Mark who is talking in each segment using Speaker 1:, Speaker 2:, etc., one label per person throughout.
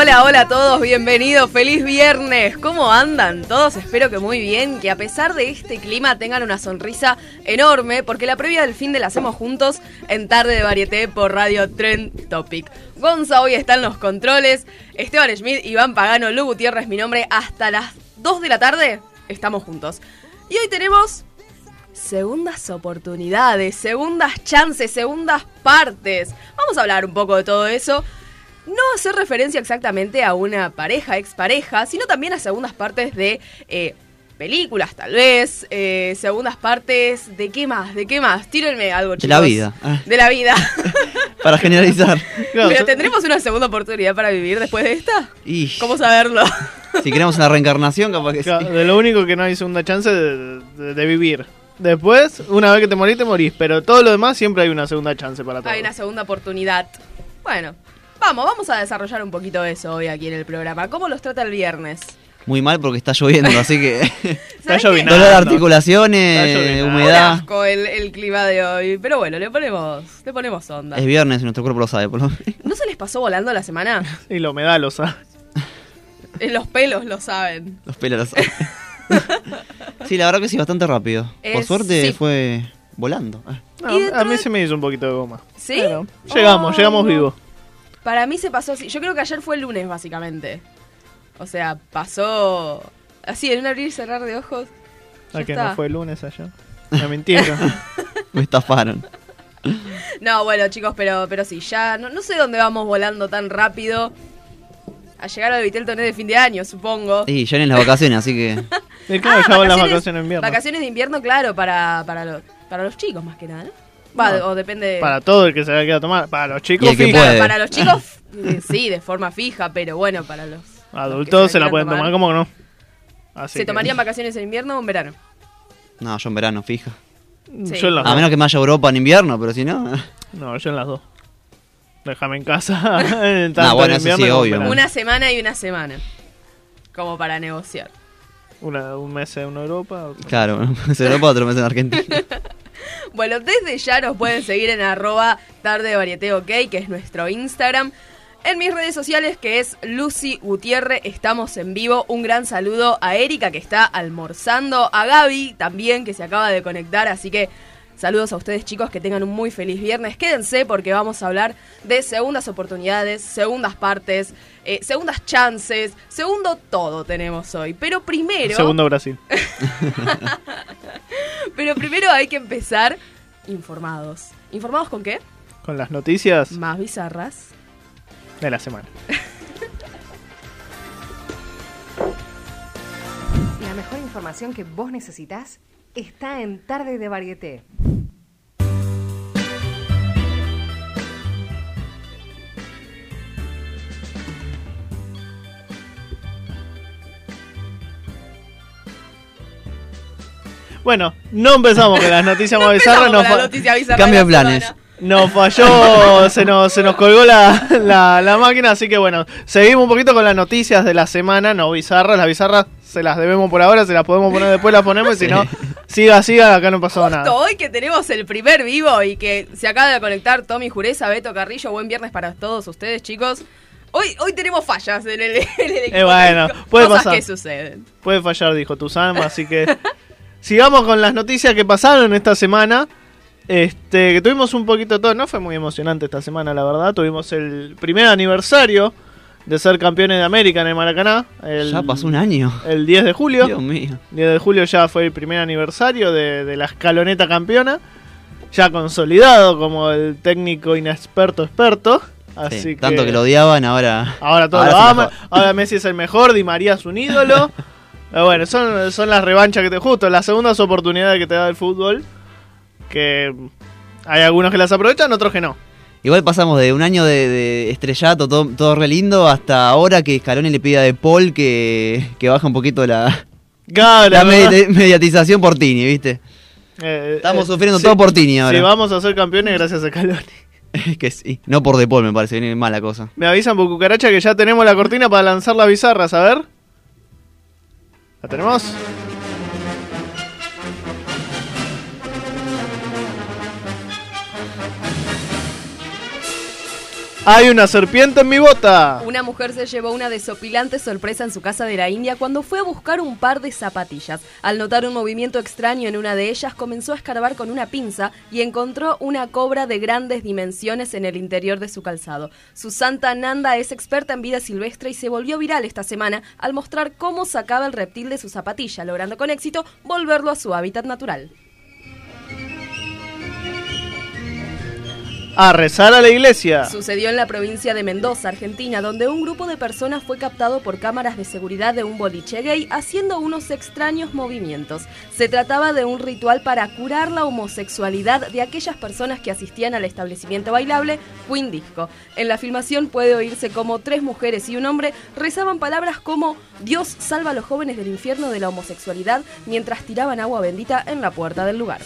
Speaker 1: Hola, hola a todos, bienvenidos, feliz viernes. ¿Cómo andan todos? Espero que muy bien, que a pesar de este clima tengan una sonrisa enorme, porque la previa del fin de la hacemos juntos en Tarde de Varieté por Radio Trend Topic. Gonza hoy está en los controles, Esteban Schmidt, Iván Pagano, Lu Gutiérrez, mi nombre, hasta las 2 de la tarde estamos juntos. Y hoy tenemos segundas oportunidades, segundas chances, segundas partes. Vamos a hablar un poco de todo eso no hacer referencia exactamente a una pareja, expareja, sino también a segundas partes de eh, películas, tal vez, eh, segundas partes de qué más, de qué más. Tírenme algo, chicos.
Speaker 2: De la vida. Ah.
Speaker 1: De la vida.
Speaker 2: para generalizar.
Speaker 1: Pero tendremos una segunda oportunidad para vivir después de esta. ¿Cómo saberlo?
Speaker 2: si queremos una reencarnación, capaz que
Speaker 3: Claro,
Speaker 2: sí.
Speaker 3: De lo único que no hay segunda chance de, de- de vivir. Después, una vez que te morís, te morís. Pero todo lo demás siempre hay una segunda chance para todo.
Speaker 1: Hay una segunda oportunidad. Bueno, vamos, vamos a desarrollar un poquito eso hoy aquí en el programa. ¿Cómo los trata el viernes?
Speaker 2: Muy mal porque está lloviendo, así que.
Speaker 3: Está llovinando.
Speaker 2: Dolor de articulaciones.
Speaker 1: Un
Speaker 2: humedad.
Speaker 1: asco el, el clima de hoy. Pero bueno, le ponemos, le ponemos onda.
Speaker 2: Es viernes y nuestro cuerpo lo sabe, por lo menos.
Speaker 1: ¿No se les pasó volando la semana?
Speaker 3: Y la humedad lo sabe.
Speaker 1: En los pelos lo saben.
Speaker 2: Los pelos lo saben. sí, la verdad que sí, bastante rápido. Por suerte
Speaker 1: sí.
Speaker 2: fue volando. Ah.
Speaker 3: No, a mí
Speaker 1: de-
Speaker 3: se me hizo un poquito de goma.
Speaker 1: ¿Sí?
Speaker 3: Pero llegamos,
Speaker 1: Oh,
Speaker 3: llegamos
Speaker 1: no.
Speaker 3: vivos.
Speaker 1: Para mí se pasó así. Yo creo que ayer fue el lunes, básicamente. O sea, pasó así, en un abrir y cerrar de ojos. Ya
Speaker 3: ¿A que
Speaker 1: está.
Speaker 3: no fue el lunes allá? Me mintieron.
Speaker 2: Me estafaron.
Speaker 1: No, bueno, chicos, pero, pero sí, ya no, no sé dónde vamos volando tan rápido. A llegar al Vitel Toné de fin de año, supongo.
Speaker 2: Y ya en las vacaciones, así que.
Speaker 3: Y claro,
Speaker 1: Ah,
Speaker 3: ya van las vacaciones de invierno.
Speaker 1: Vacaciones de invierno, claro, para, para, los, para los chicos más que nada, ¿no? Va,
Speaker 3: No.
Speaker 1: o depende...
Speaker 3: Para todo el que se haya quedado a tomar. Para los chicos, fija.
Speaker 1: Claro, para los chicos, eh, sí, de forma fija, pero bueno, para los...
Speaker 3: Adultos se la pueden tomar, como que no. Así
Speaker 1: ¿Se
Speaker 3: que-
Speaker 1: tomarían vacaciones en invierno o en verano?
Speaker 2: No, yo en verano, fija.
Speaker 1: Sí.
Speaker 3: Yo en las
Speaker 2: A
Speaker 3: dos.
Speaker 2: menos que me haya Europa en invierno, pero si no.
Speaker 3: No, yo en las dos. Déjame en casa. en tanto
Speaker 2: bueno,
Speaker 3: en
Speaker 2: eso
Speaker 3: invierno
Speaker 2: sí,
Speaker 3: como
Speaker 2: obvio.
Speaker 1: Una semana y una semana. Como para negociar.
Speaker 3: Una- un mes en Europa. otro-
Speaker 2: Claro, un mes en Europa, otro mes en Argentina.
Speaker 1: Bueno, desde ya nos pueden seguir en arroba tarde que es nuestro Instagram. En mis redes sociales, que es Lucy Gutiérrez, estamos en vivo. Un gran saludo a Erika, que está almorzando. A Gaby, también, que se acaba de conectar. Así que saludos a ustedes, chicos, que tengan un muy feliz viernes. Quédense porque vamos a hablar de segundas oportunidades, segundas partes, eh, segundas chances, segundo todo tenemos hoy. Pero primero...
Speaker 3: Segundo Brasil.
Speaker 1: Pero primero hay que empezar informados. ¿Informados con qué?
Speaker 3: Con las noticias
Speaker 1: Más bizarras.
Speaker 3: de la semana.
Speaker 4: La mejor información que vos necesitas está en Tarde de Varieté.
Speaker 3: Bueno, no empezamos con las noticias más bizarras. Nos,
Speaker 1: con la noticia bizarra
Speaker 2: Cambio
Speaker 1: de
Speaker 2: planes.
Speaker 3: Nos falló, se nos, se nos colgó la, la, la máquina. Así que bueno, seguimos un poquito con las noticias de la semana. No bizarras, las bizarras se las debemos por ahora. Se las podemos poner después, las ponemos. Y si no, siga, siga, acá no pasó
Speaker 1: Justo
Speaker 3: nada.
Speaker 1: hoy que tenemos el primer vivo y que se acaba de conectar Tommy Jureza, Beto Carrillo. Buen viernes para todos ustedes, chicos. Hoy, hoy tenemos fallas en el, en el equipo
Speaker 3: Eh, bueno, puede
Speaker 1: Cosas
Speaker 3: pasar.
Speaker 1: que suceden.
Speaker 3: Puede fallar, dijo Tuzam, así que sigamos con las noticias que pasaron esta semana. Este, que tuvimos un poquito todo, no fue muy emocionante esta semana, la verdad. Tuvimos el primer aniversario de ser campeones de América en el Maracaná. El,
Speaker 2: Ya pasó un año.
Speaker 3: El 10 de julio.
Speaker 2: Dios mío.
Speaker 3: 10 de julio ya fue el primer aniversario de, de la escaloneta campeona. Ya consolidado como el técnico inexperto experto. Así
Speaker 2: Sí,
Speaker 3: que,
Speaker 2: Tanto que lo odiaban, ahora.
Speaker 3: Ahora todos
Speaker 2: Ahora
Speaker 3: lo aman. Ahora Messi es el mejor, Di María es un ídolo. Pero bueno, son, son las revanchas que te justo, las segundas oportunidades que te da el fútbol. Que hay algunos que las aprovechan, otros que no.
Speaker 2: Igual pasamos de un año de, de estrellato, todo, todo re lindo, hasta ahora que Scaloni le pide a De Paul que, que baja un poquito la,
Speaker 3: Claro,
Speaker 2: la mediatización por Tini, ¿viste?
Speaker 3: Eh,
Speaker 2: Estamos
Speaker 3: eh,
Speaker 2: sufriendo
Speaker 3: sí,
Speaker 2: todo por Tini ahora.
Speaker 3: Sí, vamos a ser campeones gracias a Caloni.
Speaker 2: que sí, no por De Paul me parece, viene mala cosa.
Speaker 3: Me avisan por cucaracha que ya tenemos la cortina para lanzar las bizarras, a ver. ¿La tenemos? Hay una serpiente en mi bota.
Speaker 1: Una mujer se llevó una desopilante sorpresa en su casa de la India cuando fue a buscar un par de zapatillas. Al notar un movimiento extraño en una de ellas, comenzó a escarbar con una pinza y encontró una cobra de grandes dimensiones en el interior de su calzado. Susanta Nanda es experta en vida silvestre y se volvió viral esta semana al mostrar cómo sacaba el reptil de su zapatilla, logrando con éxito volverlo a su hábitat natural.
Speaker 3: A rezar a la iglesia.
Speaker 1: Sucedió en la provincia de Mendoza, Argentina, donde un grupo de personas fue captado por cámaras de seguridad de un boliche gay haciendo unos extraños movimientos. Se trataba de un ritual para curar la homosexualidad de aquellas personas que asistían al establecimiento bailable Queen Disco. En la filmación puede oírse como tres mujeres y un hombre rezaban palabras como Dios salva a los jóvenes del infierno de la homosexualidad mientras tiraban agua bendita en la puerta del lugar.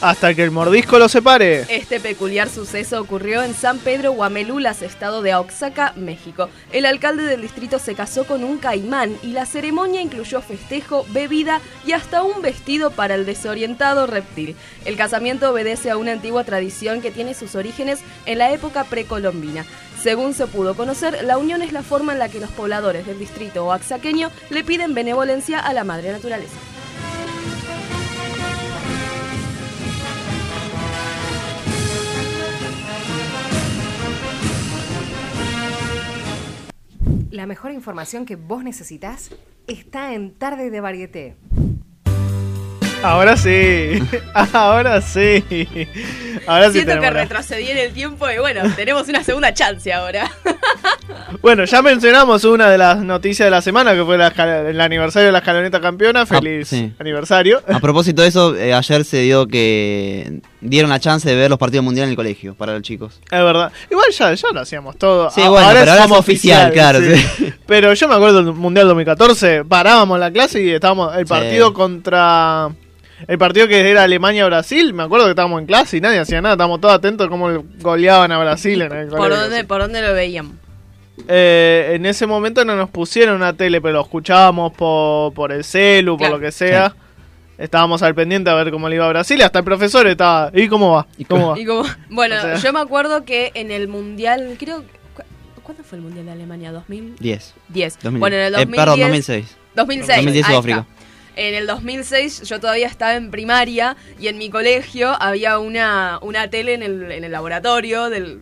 Speaker 3: Hasta que el mordisco lo separe.
Speaker 1: Este peculiar suceso ocurrió en San Pedro Guamelulas, estado de Oaxaca, México. El alcalde del distrito se casó con un caimán y la ceremonia incluyó festejo, bebida y hasta un vestido para el desorientado reptil. El casamiento obedece a una antigua tradición que tiene sus orígenes en la época precolombina. Según se pudo conocer, la unión es la forma en la que los pobladores del distrito oaxaqueño le piden benevolencia a la madre naturaleza.
Speaker 4: La mejor información que vos necesitas está en Tarde de Varieté.
Speaker 3: Ahora sí. Ahora sí. Ahora sí
Speaker 1: Siento que retrocedí en el tiempo y bueno, tenemos una segunda chance ahora.
Speaker 3: Bueno, ya mencionamos una de las noticias de la semana, que fue la el aniversario de la escaloneta campeona. Feliz
Speaker 2: sí.
Speaker 3: aniversario.
Speaker 2: A propósito de eso, eh, ayer se dio que dieron la chance de ver los partidos mundiales en el colegio para los chicos.
Speaker 3: Es verdad. Igual ya, ya lo hacíamos todo.
Speaker 2: Sí, bueno, pero ahora es oficial, claro, sí.
Speaker 3: Pero yo me acuerdo del Mundial 2014, parábamos la clase y estábamos el
Speaker 2: Sí.
Speaker 3: partido contra... El partido que era Alemania-Brasil, me acuerdo que estábamos en clase y nadie hacía nada, estábamos todos atentos a cómo le goleaban a Brasil en el
Speaker 1: ¿Por
Speaker 3: colegio,
Speaker 1: dónde,
Speaker 3: sí.
Speaker 1: ¿Por dónde lo veían?
Speaker 3: Eh, en ese momento no nos pusieron una tele, pero lo escuchábamos por, por el celu,
Speaker 1: Claro.
Speaker 3: por lo que sea. Estábamos al pendiente a ver cómo le iba a Brasil. y Hasta el profesor estaba. ¿Y cómo va?
Speaker 2: ¿Y
Speaker 3: ¿Cómo va?
Speaker 1: Y como, bueno,
Speaker 3: O sea-
Speaker 1: yo me acuerdo que en el mundial, creo, cu- ¿cuándo fue el mundial de Alemania? 2010.
Speaker 2: 10. 2010.
Speaker 1: Bueno, en el
Speaker 2: Eh,
Speaker 1: 2010,
Speaker 2: perdón, 2006.
Speaker 1: 2006.
Speaker 2: 2010
Speaker 1: ahí
Speaker 2: Sudáfrica.
Speaker 1: En el 2006 yo todavía estaba en primaria y en mi colegio había una, una tele en el, en el laboratorio del,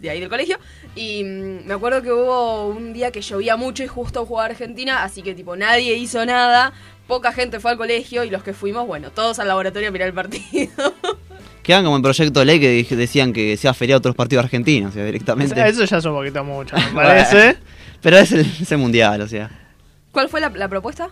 Speaker 1: de ahí del colegio y mm, me acuerdo que hubo un día que llovía mucho y justo jugaba Argentina, así que tipo nadie hizo nada, poca gente fue al colegio y los que fuimos, bueno, todos al laboratorio a mirar el partido.
Speaker 2: Quedan como en proyecto de ley que decían que sea feriado otros partidos argentinos, o sea, directamente.
Speaker 3: Eso ya es un poquito mucho, me parece.
Speaker 2: Pero es el, es el mundial, o sea.
Speaker 1: ¿Cuál fue la, la propuesta?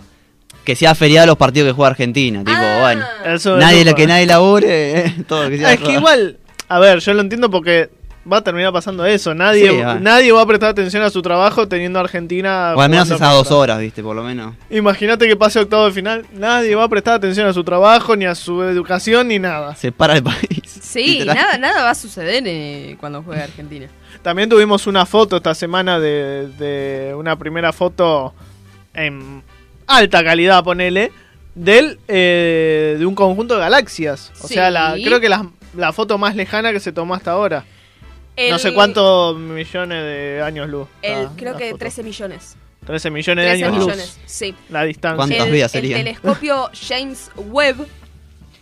Speaker 2: Que sea feriado los partidos que juega Argentina. Tipo,
Speaker 1: Ah.
Speaker 2: bueno.
Speaker 3: Eso
Speaker 2: Nadie,
Speaker 3: eso
Speaker 2: lo que nadie labure, eh, todo que sea
Speaker 3: es que igual, a ver, yo lo entiendo porque va a terminar pasando eso. Nadie,
Speaker 2: Sí, va.
Speaker 3: nadie va a prestar atención a su trabajo teniendo a Argentina.
Speaker 2: O al menos esas dos horas, viste, por lo menos.
Speaker 3: Imagínate que pase octavo de final. Nadie va a prestar atención a su trabajo, ni a su educación, ni nada.
Speaker 2: Se para el país.
Speaker 1: Sí, nada, nada va a suceder eh, cuando juegue Argentina.
Speaker 3: También tuvimos una foto esta semana de, de una primera foto en alta calidad, ponele, del, eh, de un conjunto de galaxias. O
Speaker 1: Sí.
Speaker 3: sea, la, creo que la, la foto más lejana que se tomó hasta ahora. No
Speaker 1: El-
Speaker 3: sé cuántos millones de años luz.
Speaker 1: El,
Speaker 3: la-
Speaker 1: creo que
Speaker 3: foto.
Speaker 1: 13 millones.
Speaker 3: 13 millones de
Speaker 1: 13
Speaker 3: años
Speaker 1: millones,
Speaker 3: luz.
Speaker 1: sí.
Speaker 3: La distancia.
Speaker 2: ¿Cuántas
Speaker 1: el,
Speaker 2: vidas
Speaker 1: el
Speaker 2: serían?
Speaker 1: telescopio James Webb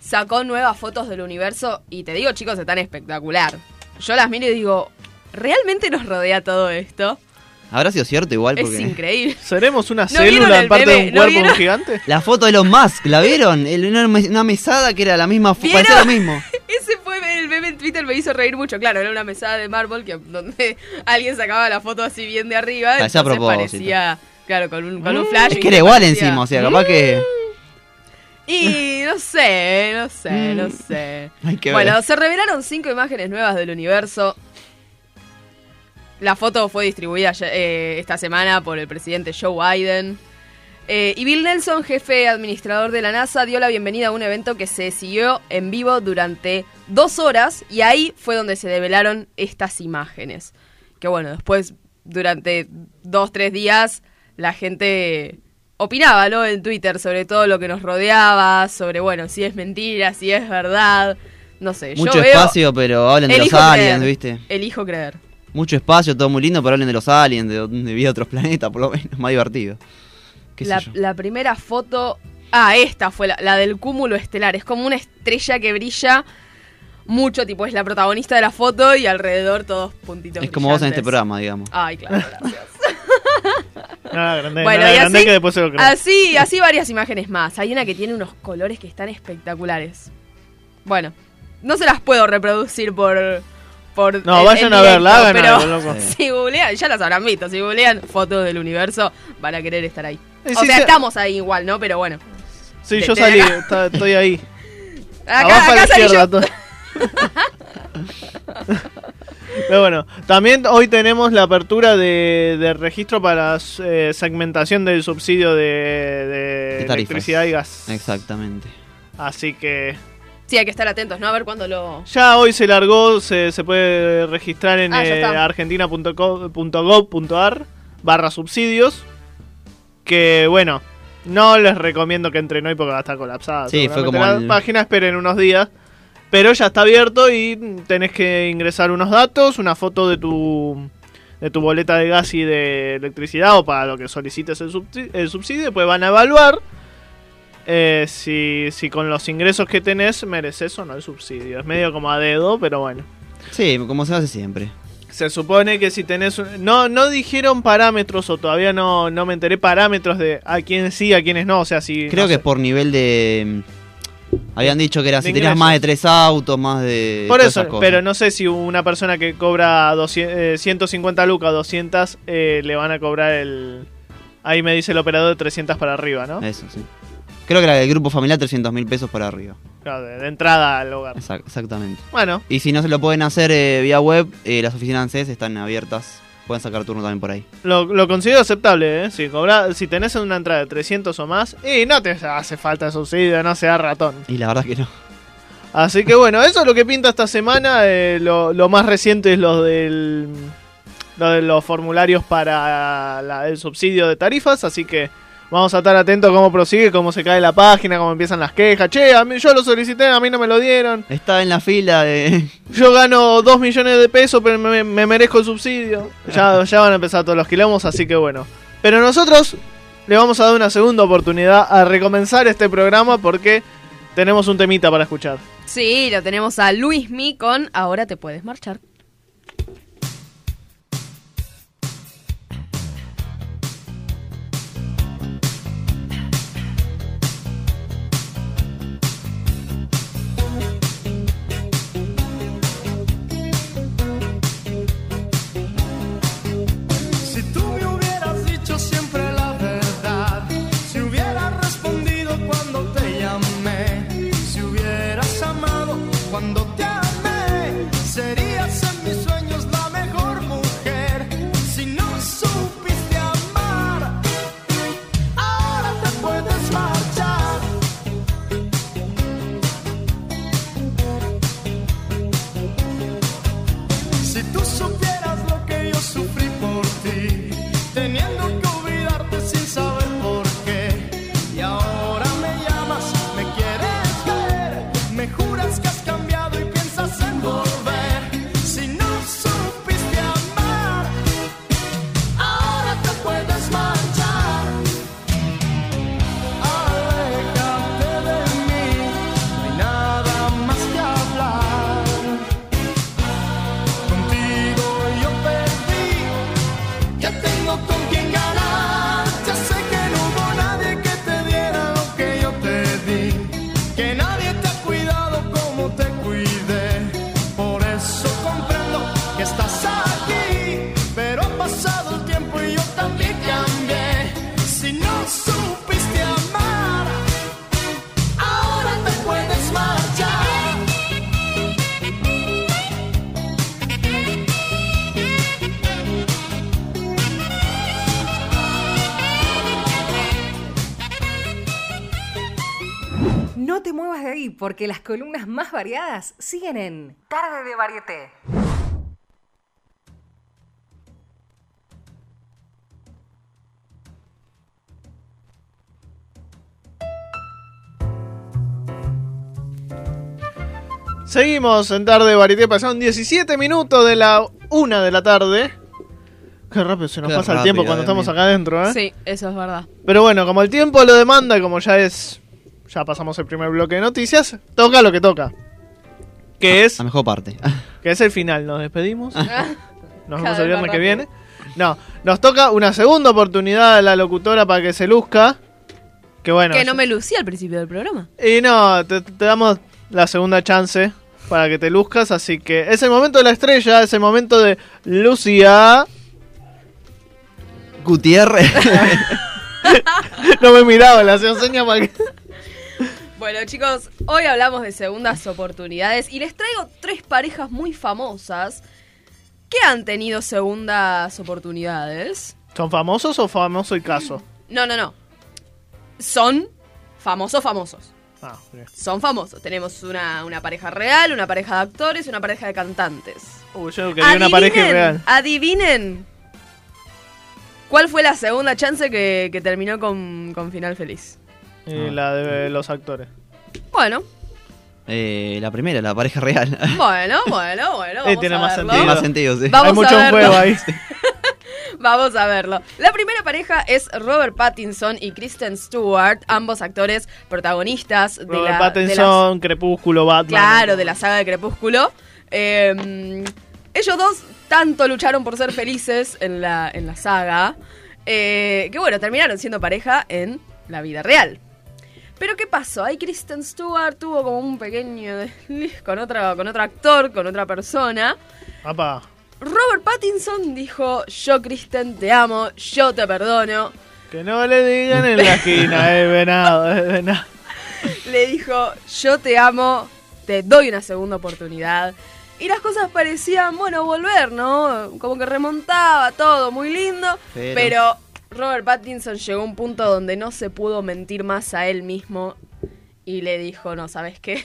Speaker 1: sacó nuevas fotos del universo y te digo, chicos, están espectacular. Yo las miro y digo, ¿realmente nos rodea todo esto?
Speaker 2: Habrá sido cierto igual
Speaker 1: Es
Speaker 2: porque.
Speaker 1: increíble.
Speaker 3: ¿Seremos una
Speaker 1: ¿No vieron
Speaker 3: célula en parte de un
Speaker 1: ¿No
Speaker 3: cuerpo de
Speaker 1: vieron?
Speaker 3: un gigante?
Speaker 2: La foto de Elon Musk, ¿la vieron? El- una, una mesada que era la misma, parecía lo mismo.
Speaker 1: Ese fue el meme en Twitter, me hizo reír mucho. Claro, era una mesada de mármol que, donde alguien sacaba la foto así bien de arriba.
Speaker 2: Parecía a propósito.
Speaker 1: parecía, claro, con un, con un flash.
Speaker 2: Es
Speaker 1: y
Speaker 2: que era igual
Speaker 1: parecía-
Speaker 2: encima, o sea, capaz que.
Speaker 1: Y no sé, no sé,
Speaker 2: Mm.
Speaker 1: no sé.
Speaker 2: Hay que
Speaker 1: bueno, se revelaron cinco imágenes nuevas del universo. La foto fue distribuida eh, esta semana por el presidente Joe Biden. Eh, y Bill Nelson, jefe administrador de la NASA, dio la bienvenida a un evento que se siguió en vivo durante dos horas y ahí fue donde se develaron estas imágenes. Que bueno, después, durante dos, tres días, la gente opinaba, ¿no? En Twitter sobre todo lo que nos rodeaba, sobre, bueno, si es mentira, si es verdad, no sé.
Speaker 2: Mucho
Speaker 1: yo veo,
Speaker 2: espacio, pero hablan de los aliens,
Speaker 1: creer,
Speaker 2: ¿viste?
Speaker 1: Elijo creer.
Speaker 2: Mucho espacio, todo muy lindo, pero hablen de los aliens, de, de vida de otros planetas, por lo menos, más divertido. ¿Qué sé
Speaker 1: La,
Speaker 2: yo?
Speaker 1: la primera foto. Ah, esta fue la, la del cúmulo estelar. Es como una estrella que brilla mucho, tipo, es la protagonista de la foto y alrededor todos puntitos.
Speaker 2: Es como vos en este programa, digamos.
Speaker 1: Ay, claro, gracias.
Speaker 3: No la agrandé,
Speaker 1: bueno, y así,
Speaker 3: que después se lo creo.
Speaker 1: así, así varias imágenes más. Hay una que tiene unos colores que están espectaculares. Bueno, no se las puedo reproducir por. Por
Speaker 3: No,
Speaker 1: el-
Speaker 3: vayan
Speaker 1: el
Speaker 3: a verla, hagan
Speaker 1: pero
Speaker 3: algo, loco.
Speaker 1: si googlean, ya las habrán visto. Si googlean fotos del universo, van a querer estar ahí. O
Speaker 3: sí,
Speaker 1: sea, estamos ahí igual, ¿no? Pero bueno.
Speaker 3: Sí,
Speaker 1: de-
Speaker 3: yo salí, está- estoy ahí.
Speaker 1: Acá,
Speaker 3: Abajo a la
Speaker 1: acá salí
Speaker 3: izquierda.
Speaker 1: yo.
Speaker 3: Pero bueno, también hoy tenemos la apertura de, de registro para eh, segmentación del subsidio de, de
Speaker 2: De tarifas.
Speaker 3: electricidad y gas.
Speaker 2: Exactamente.
Speaker 3: Así que
Speaker 1: Sí, hay que estar atentos, ¿no? A ver cuándo lo.
Speaker 3: ya hoy se largó, se, se puede registrar en
Speaker 1: Ah,
Speaker 3: eh, argentina.gov.ar barra subsidios. Que bueno, no les recomiendo que entren hoy porque va a estar colapsada.
Speaker 2: Sí, fue como
Speaker 3: la
Speaker 2: el-
Speaker 3: página, esperen unos días. Pero ya está abierto y tenés que ingresar unos datos, una foto de tu de tu boleta de gas y de electricidad o para lo que solicites el, subsi- el subsidio. Después van a evaluar eh, si, si con los ingresos que tenés mereces o no el subsidio. Es medio como a dedo, pero bueno.
Speaker 2: Sí, como se hace siempre.
Speaker 3: Se supone que si tenés... un- No, no dijeron parámetros o todavía no, no me enteré parámetros de a quién sí, a quiénes no. O sea, si...
Speaker 2: Creo
Speaker 3: no
Speaker 2: que
Speaker 3: sé.
Speaker 2: es por nivel de... Habían dicho que era si tenías más de tres autos, más de...
Speaker 3: Por eso, pero no sé si una persona que cobra 200, eh, 150 lucas, 200, eh, le van a cobrar el... Ahí me dice el operador de 300 para arriba, ¿no?
Speaker 2: Eso, sí. Creo que era el grupo familiar 300 mil pesos por arriba.
Speaker 3: Claro, de, de entrada al hogar.
Speaker 2: Exact- exactamente.
Speaker 3: Bueno,
Speaker 2: Y si no se lo pueden hacer eh, vía web, eh, las oficinas ANSES están abiertas. Pueden sacar turno también por ahí.
Speaker 3: lo, lo considero aceptable, ¿eh? Si, cobra, si tenés una entrada de 300 o más, y no te hace falta subsidio, no sea ratón.
Speaker 2: Y la verdad que no.
Speaker 3: Así que bueno, eso es lo que pinta esta semana. eh, lo, lo más reciente es lo del lo de los formularios para la- el subsidio de tarifas. Así que vamos a estar atentos a cómo prosigue, cómo se cae la página, cómo empiezan las quejas. Che, a mí, yo lo solicité, a mí no me lo dieron.
Speaker 2: Está en la fila de...
Speaker 3: Yo gano 2 millones de pesos, pero me, me merezco el subsidio. Ya, ya van a empezar todos los quilombos, así que bueno. Pero nosotros le vamos a dar una segunda oportunidad a recomenzar este programa porque tenemos un temita para escuchar.
Speaker 1: Sí, lo tenemos a Luis Mi con Ahora te puedes marchar.
Speaker 4: Porque las columnas más variadas siguen en Tarde de Varieté.
Speaker 3: Seguimos en tarde varieté, pasaron 17 minutos de la una de la tarde. Qué rápido se nos
Speaker 2: Qué
Speaker 3: pasa el tiempo cuando estamos acá adentro, ¿eh?
Speaker 1: Sí, eso es verdad.
Speaker 3: Pero bueno, como el tiempo lo demanda, y como ya es. Ya pasamos el primer bloque de noticias, toca lo que toca. Que es,
Speaker 2: La mejor parte.
Speaker 3: que es el final. Nos despedimos. Nos
Speaker 1: Cada
Speaker 3: vemos el viernes que viene. No, nos toca una segunda oportunidad a la locutora para que se luzca. Que bueno.
Speaker 1: que no me lucía al principio del programa.
Speaker 3: Y no, te, te damos la segunda chance para que te luzcas, así que es el momento de la estrella, es el momento de Lucía.
Speaker 2: Gutiérrez.
Speaker 3: No me miraba, le hacía señas para que...
Speaker 1: Bueno, chicos, hoy hablamos de segundas oportunidades y les traigo tres parejas muy famosas que han tenido segundas oportunidades.
Speaker 3: ¿Son famosos o famoso el caso?
Speaker 1: No, no, no. Son famosos, famosos.
Speaker 3: Ah, bien.
Speaker 1: Son famosos. Tenemos una, una pareja real, una pareja de actores y una pareja de cantantes.
Speaker 3: Uh, yo quería una pareja real.
Speaker 1: Adivinen. ¿Cuál fue la segunda chance que, que terminó con, con final feliz?
Speaker 3: Y la de los actores.
Speaker 1: Bueno,
Speaker 2: Eh, la primera, la pareja real.
Speaker 1: bueno, bueno, bueno. Vamos
Speaker 3: tiene
Speaker 1: a
Speaker 3: más
Speaker 1: verlo.
Speaker 2: Tiene más sentido, sí.
Speaker 1: Vamos
Speaker 3: Hay mucho
Speaker 1: a verlo.
Speaker 3: juego ahí.
Speaker 1: Vamos a verlo. La primera pareja es Robert Pattinson y Kristen Stewart, ambos actores protagonistas de
Speaker 3: Robert
Speaker 1: la, de
Speaker 3: Pattinson, Crepúsculo,
Speaker 1: la-
Speaker 3: Batman.
Speaker 1: claro, de la saga de Crepúsculo. Eh, ellos dos tanto lucharon por ser felices en la, en la saga, eh, que bueno, terminaron siendo pareja en la vida real. Pero ¿qué pasó? Ahí Kristen Stewart tuvo como un pequeño desliz con, otra, con otro actor, con otra persona.
Speaker 3: Papá.
Speaker 1: Robert Pattinson dijo, yo Kristen te amo, yo te perdono.
Speaker 3: Que no le digan en la esquina, eh, venado, eh, venado.
Speaker 1: Le dijo, yo te amo, te doy una segunda oportunidad. Y las cosas parecían, bueno, volver, ¿no? Como que remontaba todo, muy lindo. Pero,
Speaker 2: Pero-
Speaker 1: Robert Pattinson llegó a un punto donde no se pudo mentir más a él mismo. Y le dijo, no, ¿sabes qué?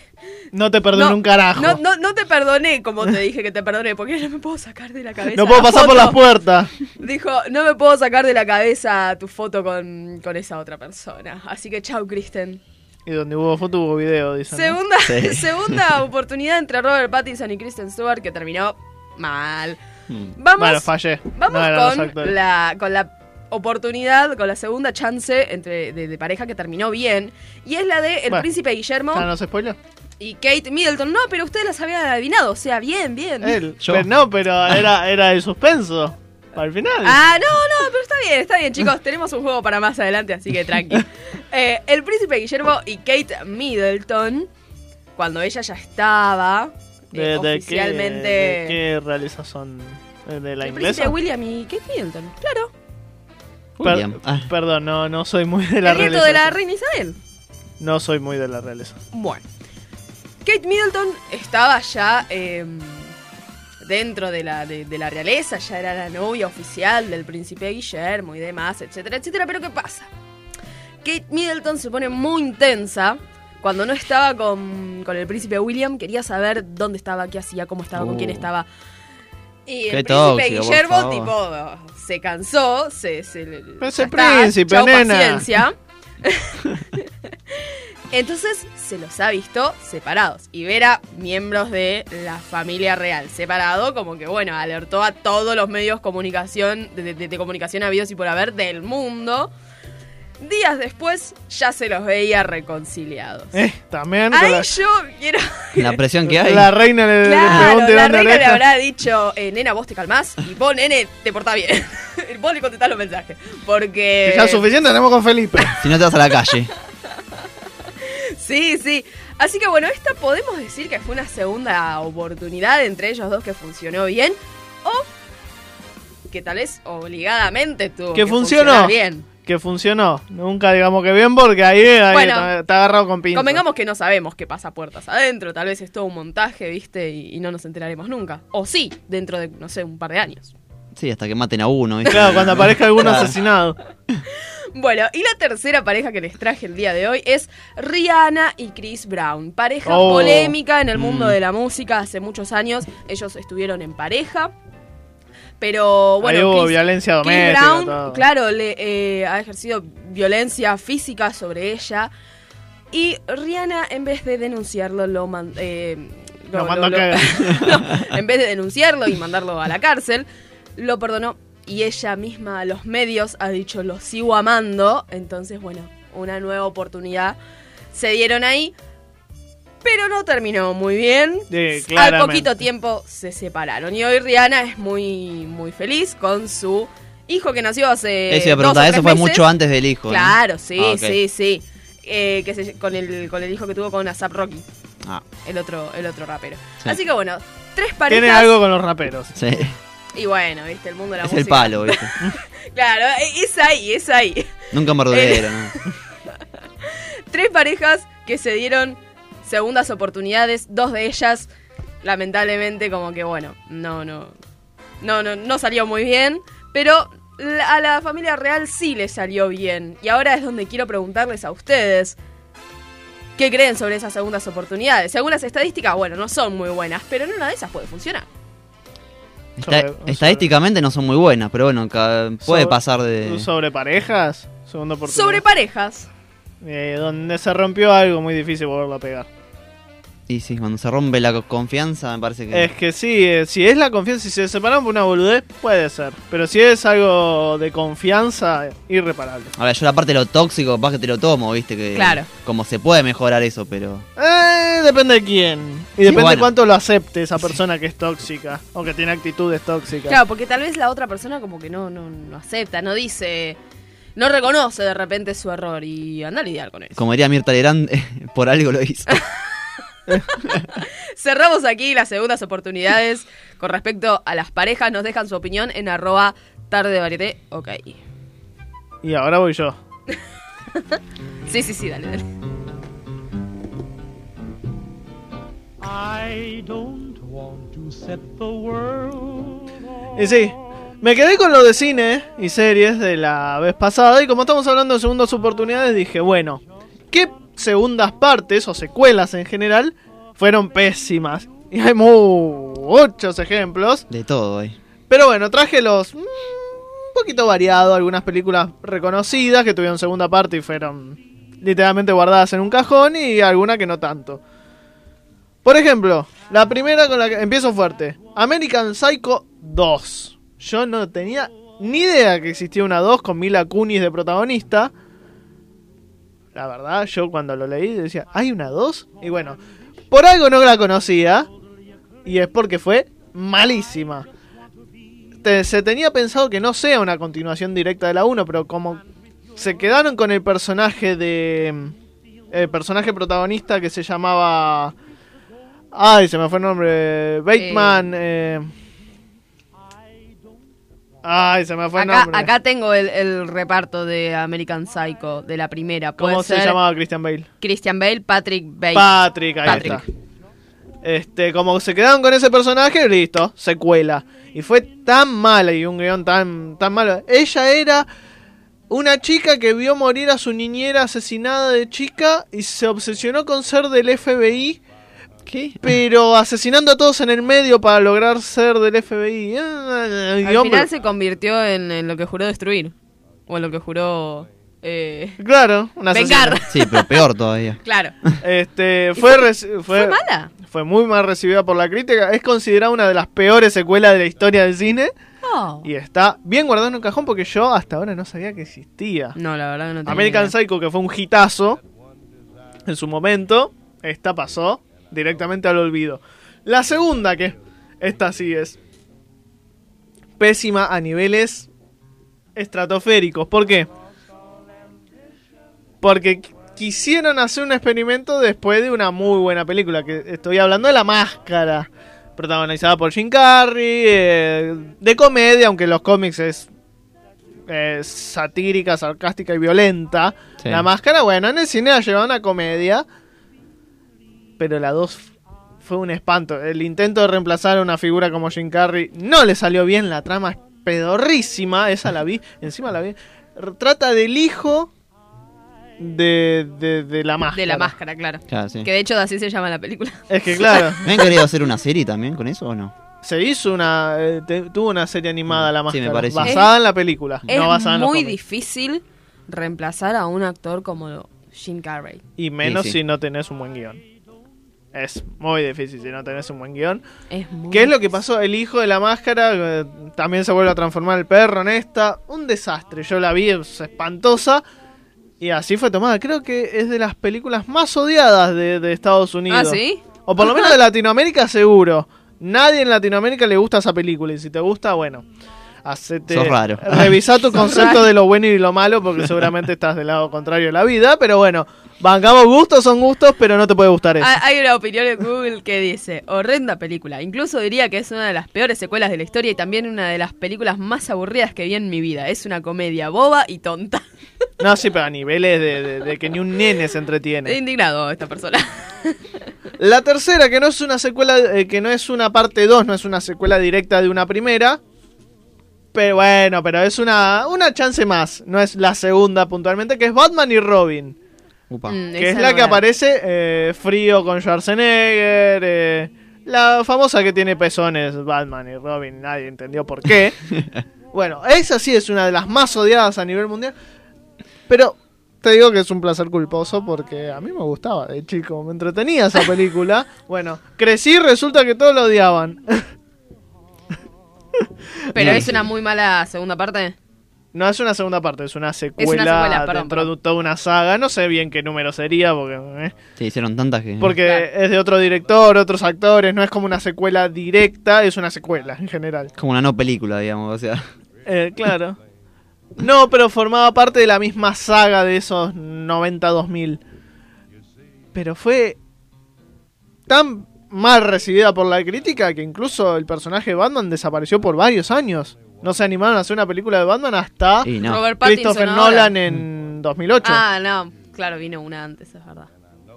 Speaker 3: No te perdono
Speaker 1: no,
Speaker 3: un carajo.
Speaker 1: No, no, no te perdoné como te dije que te perdoné, porque no me puedo sacar de la cabeza.
Speaker 3: No puedo
Speaker 1: la
Speaker 3: pasar por las puertas.
Speaker 1: Dijo, no me puedo sacar de la cabeza tu foto con, con esa otra persona. Así que chau, Kristen.
Speaker 3: Y donde hubo foto hubo video.
Speaker 1: Segunda,
Speaker 2: Sí.
Speaker 1: segunda oportunidad entre Robert Pattinson y Kristen Stewart que terminó mal.
Speaker 2: Mm.
Speaker 1: Vamos,
Speaker 3: Bueno, fallé.
Speaker 1: vamos con, la, con la oportunidad, con la segunda chance entre de, de pareja que terminó bien. Y es la de El
Speaker 3: Bueno,
Speaker 1: Príncipe Guillermo y Kate Middleton. No, pero ustedes las habían adivinado. O sea, bien, bien.
Speaker 3: Él.
Speaker 2: Yo.
Speaker 3: Pero no, pero era, era de suspenso. Para el final.
Speaker 1: Ah, no, no, pero está bien, está bien, chicos. Tenemos un juego para más adelante, así que tranqui. Eh, el príncipe Guillermo y Kate Middleton, cuando ella ya estaba eh,
Speaker 3: ¿De, de
Speaker 1: oficialmente.
Speaker 3: qué, de qué realeza son? ¿De de la
Speaker 1: el
Speaker 3: inglesa?
Speaker 1: príncipe William y Kate Middleton, claro.
Speaker 3: Per-.
Speaker 2: Ah.
Speaker 3: Perdón, no, no soy muy de la
Speaker 1: el nieto
Speaker 3: realeza.
Speaker 1: de la reina Isabel.
Speaker 3: No soy muy de la realeza.
Speaker 1: Bueno. Kate Middleton estaba ya eh, dentro de la, de, de la realeza, ya era la novia oficial del príncipe Guillermo y demás, etcétera, etcétera. Pero ¿qué pasa? Kate Middleton se pone muy intensa. Cuando no estaba con, con el príncipe William, quería saber dónde estaba, qué hacía, cómo estaba, con quién estaba. Y el príncipe
Speaker 2: tóxico,
Speaker 1: Guillermo, tipo, se cansó, se... se le-
Speaker 3: Pero es
Speaker 1: ya
Speaker 3: el
Speaker 1: está,
Speaker 3: príncipe,
Speaker 1: chau,
Speaker 3: nena.
Speaker 1: paciencia. Entonces se los ha visto separados y ver a miembros de la familia real separado, como que bueno, alertó a todos los medios comunicación, de, de- de comunicación habidos y por haber del mundo. Días después ya se los veía reconciliados.
Speaker 3: Eh, también. con
Speaker 1: Ahí
Speaker 3: la,
Speaker 1: yo quiero.
Speaker 2: La presión que hay.
Speaker 3: la reina le,
Speaker 1: Claro, la reina le habrá dicho, eh, nena, vos te calmás y vos, nene, te portás bien. vos le contestás los mensajes. Porque.
Speaker 3: Que ya es suficiente tenemos con Felipe.
Speaker 2: Si no te vas a la calle.
Speaker 1: Sí, sí. Así que bueno, esta podemos decir que fue una segunda oportunidad entre ellos dos que funcionó bien. O que tal vez obligadamente tuvo
Speaker 3: Que
Speaker 1: que
Speaker 3: funcionó.
Speaker 1: funcionar bien.
Speaker 3: Que funcionó. Nunca digamos que bien porque ahí, ahí
Speaker 1: Bueno,
Speaker 3: está, está agarrado con pinto.
Speaker 1: Convengamos que no sabemos qué pasa puertas adentro. Tal vez es todo un montaje, ¿viste? Y, y no nos enteraremos nunca. O sí, dentro de, no sé, un par de años.
Speaker 2: Sí, hasta que maten a uno. ¿viste?
Speaker 3: Claro, cuando aparezca algún
Speaker 2: Claro.
Speaker 3: asesinado.
Speaker 1: Bueno, y la tercera pareja que les traje el día de hoy es Rihanna y Chris Brown. Pareja
Speaker 3: Oh.
Speaker 1: polémica en el mundo
Speaker 2: Mm.
Speaker 1: de la música hace muchos años. Ellos estuvieron en pareja. Pero bueno,
Speaker 3: Ahí hubo
Speaker 1: Chris-
Speaker 3: violencia
Speaker 1: Chris
Speaker 3: doméstica.
Speaker 1: Brown,
Speaker 3: todo.
Speaker 1: claro, le eh, ha ejercido violencia física sobre ella. Y Rihanna, en vez de denunciarlo, lo, man- eh,
Speaker 3: Lo mandó a cagar.
Speaker 1: no, en vez de denunciarlo y mandarlo a la cárcel, lo perdonó. Y ella misma a los medios ha dicho, lo sigo amando. Entonces, bueno, una nueva oportunidad se dieron ahí. Pero no terminó muy bien.
Speaker 3: Sí,
Speaker 1: Al poquito tiempo se separaron. Y hoy Rihanna es muy, muy feliz con su hijo que nació hace.
Speaker 2: Eso iba a
Speaker 1: dos o
Speaker 2: preguntar,
Speaker 1: tres
Speaker 2: eso fue
Speaker 1: meses.
Speaker 2: mucho antes del hijo. ¿no?
Speaker 1: Claro, sí,
Speaker 2: Ah,
Speaker 1: sí, sí. Eh, que se- con, el, con el hijo que tuvo con ASAP Rocky,
Speaker 2: Ah,
Speaker 1: el otro, el otro rapero.
Speaker 2: Sí.
Speaker 1: Así que bueno, tres parejas.
Speaker 3: Tiene algo con los raperos.
Speaker 2: sí.
Speaker 1: Y bueno, viste, el mundo de la
Speaker 2: Es
Speaker 1: música.
Speaker 2: el palo, ¿viste?
Speaker 1: Claro, es ahí, es ahí.
Speaker 2: Nunca mordero, ¿no?
Speaker 1: Tres parejas que se dieron segundas oportunidades, dos de ellas, lamentablemente, como que bueno, no, no. No, no, no salió muy bien. Pero a la familia real sí le salió bien. Y ahora es donde quiero preguntarles a ustedes. ¿Qué creen sobre esas segundas oportunidades? Según las estadísticas, bueno, no son muy buenas, pero en una de esas puede funcionar.
Speaker 3: Sobre-
Speaker 2: estadísticamente no son muy buenas, pero bueno, puede
Speaker 3: Sobre-
Speaker 2: pasar de...
Speaker 3: Sobre parejas, segunda oportunidad.
Speaker 1: Sobre parejas.
Speaker 3: Eh, donde se rompió algo muy difícil volverlo a pegar.
Speaker 2: Y sí, cuando se rompe la co- confianza, me parece que...
Speaker 3: Es que sí, eh, si es la confianza, si se separan por una boludez, puede ser. Pero si es algo de confianza, irreparable.
Speaker 2: A ver, yo la parte de lo tóxico, capaz que te lo tomo, viste, que...
Speaker 1: Claro.
Speaker 2: Como se puede mejorar eso, pero...
Speaker 3: Eh, depende de quién. Y depende de cuánto lo acepte esa persona que es tóxica. O que tiene actitudes tóxicas.
Speaker 1: Claro, porque tal vez la otra persona como que no, no, no acepta, no dice, no reconoce de repente su error y anda a lidiar con eso.
Speaker 2: Como diría Mirta Legrand, por algo lo hizo.
Speaker 1: Cerramos aquí las segundas oportunidades con respecto a las parejas. Nos dejan su opinión en arroba tarde de varieté. Ok.
Speaker 3: Y ahora voy yo.
Speaker 1: Sí, sí, sí, dale, dale.
Speaker 5: I don't want to set the world
Speaker 3: Y sí, me quedé con lo de cine y series de la vez pasada. Y como estamos hablando de segundas oportunidades, dije, bueno, ¿qué segundas partes o secuelas en general fueron pésimas? Y hay muchos ejemplos.
Speaker 2: De todo, eh.
Speaker 3: Pero bueno, traje los mm, un poquito variado, algunas películas reconocidas que tuvieron segunda parte y fueron literalmente guardadas en un cajón y alguna que no tanto. Por ejemplo, la primera con la que empiezo fuerte, American Psycho 2. Yo no tenía ni idea que existía una 2 con Mila Kunis de protagonista. La verdad, yo cuando lo leí decía, ¿hay una 2? Y bueno, por algo no la conocía. Y es porque fue malísima. Te- se tenía pensado que no sea una continuación directa de la 1, pero como se quedaron con el personaje de. El personaje protagonista que se llamaba. Ay, se me fue el nombre. Bateman. eh. Ay, se me fue el
Speaker 1: Acá,
Speaker 3: nombre.
Speaker 1: acá tengo el, el reparto de American Psycho, de la primera.
Speaker 3: ¿Cómo se llamaba Christian Bale?
Speaker 1: Christian Bale, Patrick Bale.
Speaker 3: Patrick, ahí
Speaker 1: Patrick.
Speaker 3: está. Este, como se quedaron con ese personaje, listo, secuela. Y fue tan mala y un guion tan, tan malo. Ella era una chica que vio morir a su niñera asesinada de chica y se obsesionó con ser del FBI,
Speaker 2: ¿Qué?
Speaker 3: pero asesinando a todos en el medio para lograr ser del FBI. Ah,
Speaker 1: Al
Speaker 3: hombre,
Speaker 1: final se convirtió en, en lo que juró destruir. O en lo que juró... eh,
Speaker 3: Claro, una
Speaker 1: Vengar.
Speaker 3: asesina.
Speaker 2: Sí, pero peor todavía.
Speaker 1: Claro.
Speaker 3: Este,
Speaker 1: ¿Y
Speaker 3: fue,
Speaker 1: fue- ¿Fue mala?
Speaker 3: fue muy mal recibida por la crítica. Es considerada una de las peores secuelas de la historia del cine.
Speaker 1: No.
Speaker 3: Y está bien guardado en un cajón porque yo hasta ahora no sabía que existía.
Speaker 1: No, la verdad que no tenía
Speaker 3: American
Speaker 1: idea.
Speaker 3: Psycho, que fue un hitazo en su momento, esta pasó directamente al olvido. La segunda, que esta sí es pésima a niveles estratosféricos. ¿Por qué? Porque qu- quisieron hacer un experimento después de una muy buena película, que estoy hablando de La Máscara, protagonizada por Jim Carrey, eh, de comedia, aunque en los cómics es eh, satírica, sarcástica y violenta.
Speaker 2: Sí.
Speaker 3: La Máscara, bueno, en el cine la llevaban a comedia, pero la 2 fue un espanto. El intento de reemplazar a una figura como Jim Carrey no le salió bien, la trama es pedorrísima, esa la vi, encima la vi. trata del hijo de, de, de la máscara.
Speaker 1: De la máscara, claro.
Speaker 2: Claro, sí.
Speaker 1: Que de hecho así se llama la película.
Speaker 3: Es que claro,
Speaker 2: ¿Me han querido hacer una serie también con eso o no?
Speaker 3: se hizo una. eh, te- tuvo una serie animada la
Speaker 2: Sí,
Speaker 3: máscara.
Speaker 2: me parece.
Speaker 3: Basada en la película.
Speaker 1: Es
Speaker 3: no basada
Speaker 1: muy difícil reemplazar a un actor como Jim Carrey.
Speaker 3: Y menos
Speaker 2: Sí, sí.
Speaker 3: si no tenés un buen guion. Es muy difícil si no tenés un buen guion.
Speaker 1: Es muy
Speaker 3: ¿Qué es lo que pasó? El hijo de la máscara eh, también se vuelve a transformar el perro en esta. Un desastre. Yo la vi, es espantosa. Y así fue tomada. Creo que es de las películas más odiadas de, de Estados Unidos.
Speaker 1: Ah, ¿sí?
Speaker 3: O por lo menos de Latinoamérica seguro. Nadie en Latinoamérica le gusta esa película. Y si te gusta, bueno. Hacete,
Speaker 2: Sos raro.
Speaker 3: Revisá tu concepto de lo bueno y lo malo porque seguramente estás del lado contrario de la vida. Pero bueno, bancamos gustos, son gustos, pero no te puede gustar eso.
Speaker 1: Hay una opinión en Google que dice, horrenda película. Incluso diría que es una de las peores secuelas de la historia y también una de las películas más aburridas que vi en mi vida. Es una comedia boba y tonta.
Speaker 3: No, sí, pero a niveles de, de- de que ni un nene se
Speaker 1: Estoy
Speaker 3: entretiene.
Speaker 1: indignado esta persona.
Speaker 3: La tercera, que no es una secuela, eh, que no es una parte 2, no es una secuela directa de una primera. Pero bueno, pero es una, una chance más. No es la segunda puntualmente, que es Batman y Robin.
Speaker 2: Upa.
Speaker 1: Mm,
Speaker 3: Que es la
Speaker 1: no
Speaker 3: que aparece eh, frío con Schwarzenegger. eh, la famosa que tiene pezones, Batman y Robin. Nadie entendió por qué. bueno, esa sí es una de las más odiadas a nivel mundial. Pero te digo que es un placer culposo porque a mí me gustaba de chico. Me entretenía esa película. bueno, crecí y resulta que todos la odiaban.
Speaker 1: Pero es
Speaker 2: sí.
Speaker 1: una muy mala segunda parte.
Speaker 3: no es una segunda parte, es una secuela,
Speaker 1: secuela, perdón,
Speaker 3: dentro
Speaker 1: perdón.
Speaker 3: de toda una saga. No sé bien qué número sería porque... eh.
Speaker 2: Sí, hicieron tantas que...
Speaker 3: Porque
Speaker 1: Claro.
Speaker 3: es de otro director, otros actores, no es como una secuela directa, es una secuela en general.
Speaker 2: Como una no película, digamos, o sea...
Speaker 3: Eh, claro. No, pero formaba parte de la misma saga de esos 90-2000. Pero fue tan mal recibida por la crítica que incluso el personaje de Batman desapareció por varios años. No se animaron a hacer una película de Batman hasta
Speaker 2: no.
Speaker 3: Christopher
Speaker 1: ahora.
Speaker 3: Nolan en 2008.
Speaker 1: Ah, no. Claro, vino una antes, es verdad.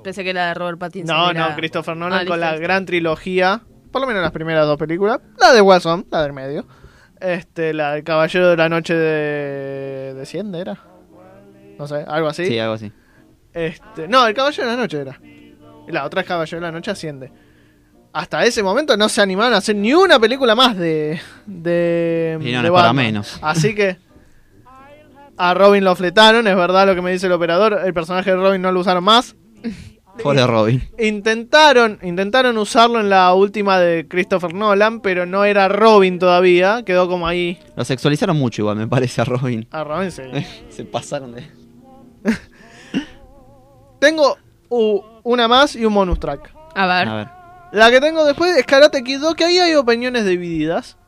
Speaker 1: Pensé que era de Robert Pattinson.
Speaker 3: No,
Speaker 1: era-
Speaker 3: no, Christopher
Speaker 1: Ah,
Speaker 3: Nolan
Speaker 1: listo,
Speaker 3: con la gran trilogía, por lo menos las primeras dos películas, la de Watson, la del medio, este, la del Caballero de la Noche de, de Ciende era, no sé, algo así.
Speaker 2: Sí, algo así.
Speaker 3: Este, no, el Caballero de la Noche era. La otra es Caballero de la Noche asciende. Hasta ese momento no se animaron a hacer ni una película más de de,
Speaker 2: Y no,
Speaker 3: de
Speaker 2: no para
Speaker 3: Batman.
Speaker 2: menos.
Speaker 3: Así que a Robin lo fletaron, es verdad lo que me dice el operador, el personaje de Robin no lo usaron más.
Speaker 2: Pobre Robin.
Speaker 3: Intentaron, intentaron usarlo en la última de Christopher Nolan, pero no era Robin todavía, quedó como ahí.
Speaker 2: Lo sexualizaron mucho igual, me parece, a Robin.
Speaker 3: A Robin sí.
Speaker 2: Se pasaron de...
Speaker 3: Tengo uh, una más y un bonus track.
Speaker 1: A ver.
Speaker 2: A ver.
Speaker 3: La que tengo después es Karate Kid 2, que ahí hay opiniones divididas.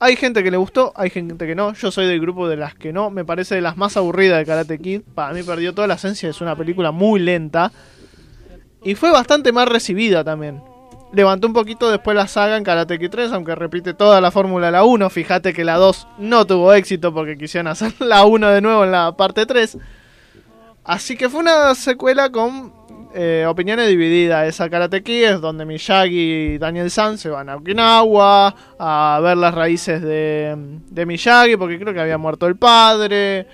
Speaker 3: Hay gente que le gustó, hay gente que no. Yo soy del grupo de las que no. Me parece de las más aburridas de Karate Kid. Para mí perdió toda la esencia. Es una película muy lenta. Y fue bastante más recibida también. Levantó un poquito después la saga en Karate Kid 3, aunque repite toda la fórmula la 1. Fíjate que la 2 no tuvo éxito porque quisieron hacer la 1 de nuevo en la parte 3. Así que fue una secuela con eh, opiniones divididas. Esa Karate Kid es donde Miyagi y Daniel San se van a Okinawa a ver las raíces de, de Miyagi porque creo que había muerto el padre.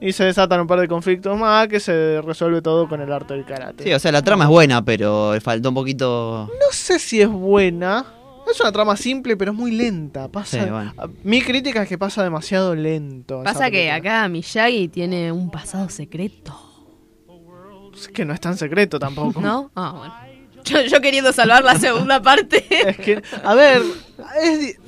Speaker 3: Y se desatan un par de conflictos más que se resuelve todo con el arte del karate.
Speaker 2: Sí, o sea, la trama es buena, pero faltó un poquito...
Speaker 3: No sé si es buena. Es una trama simple, pero es muy lenta. Pasa.
Speaker 2: Sí, bueno.
Speaker 3: a- Mi crítica es que pasa demasiado lento.
Speaker 1: Pasa que acá Miyagi tiene un pasado secreto.
Speaker 3: Es que no es tan secreto tampoco.
Speaker 1: ¿No? Ah, bueno. Yo, yo queriendo salvar la segunda parte.
Speaker 3: Es que, a ver, es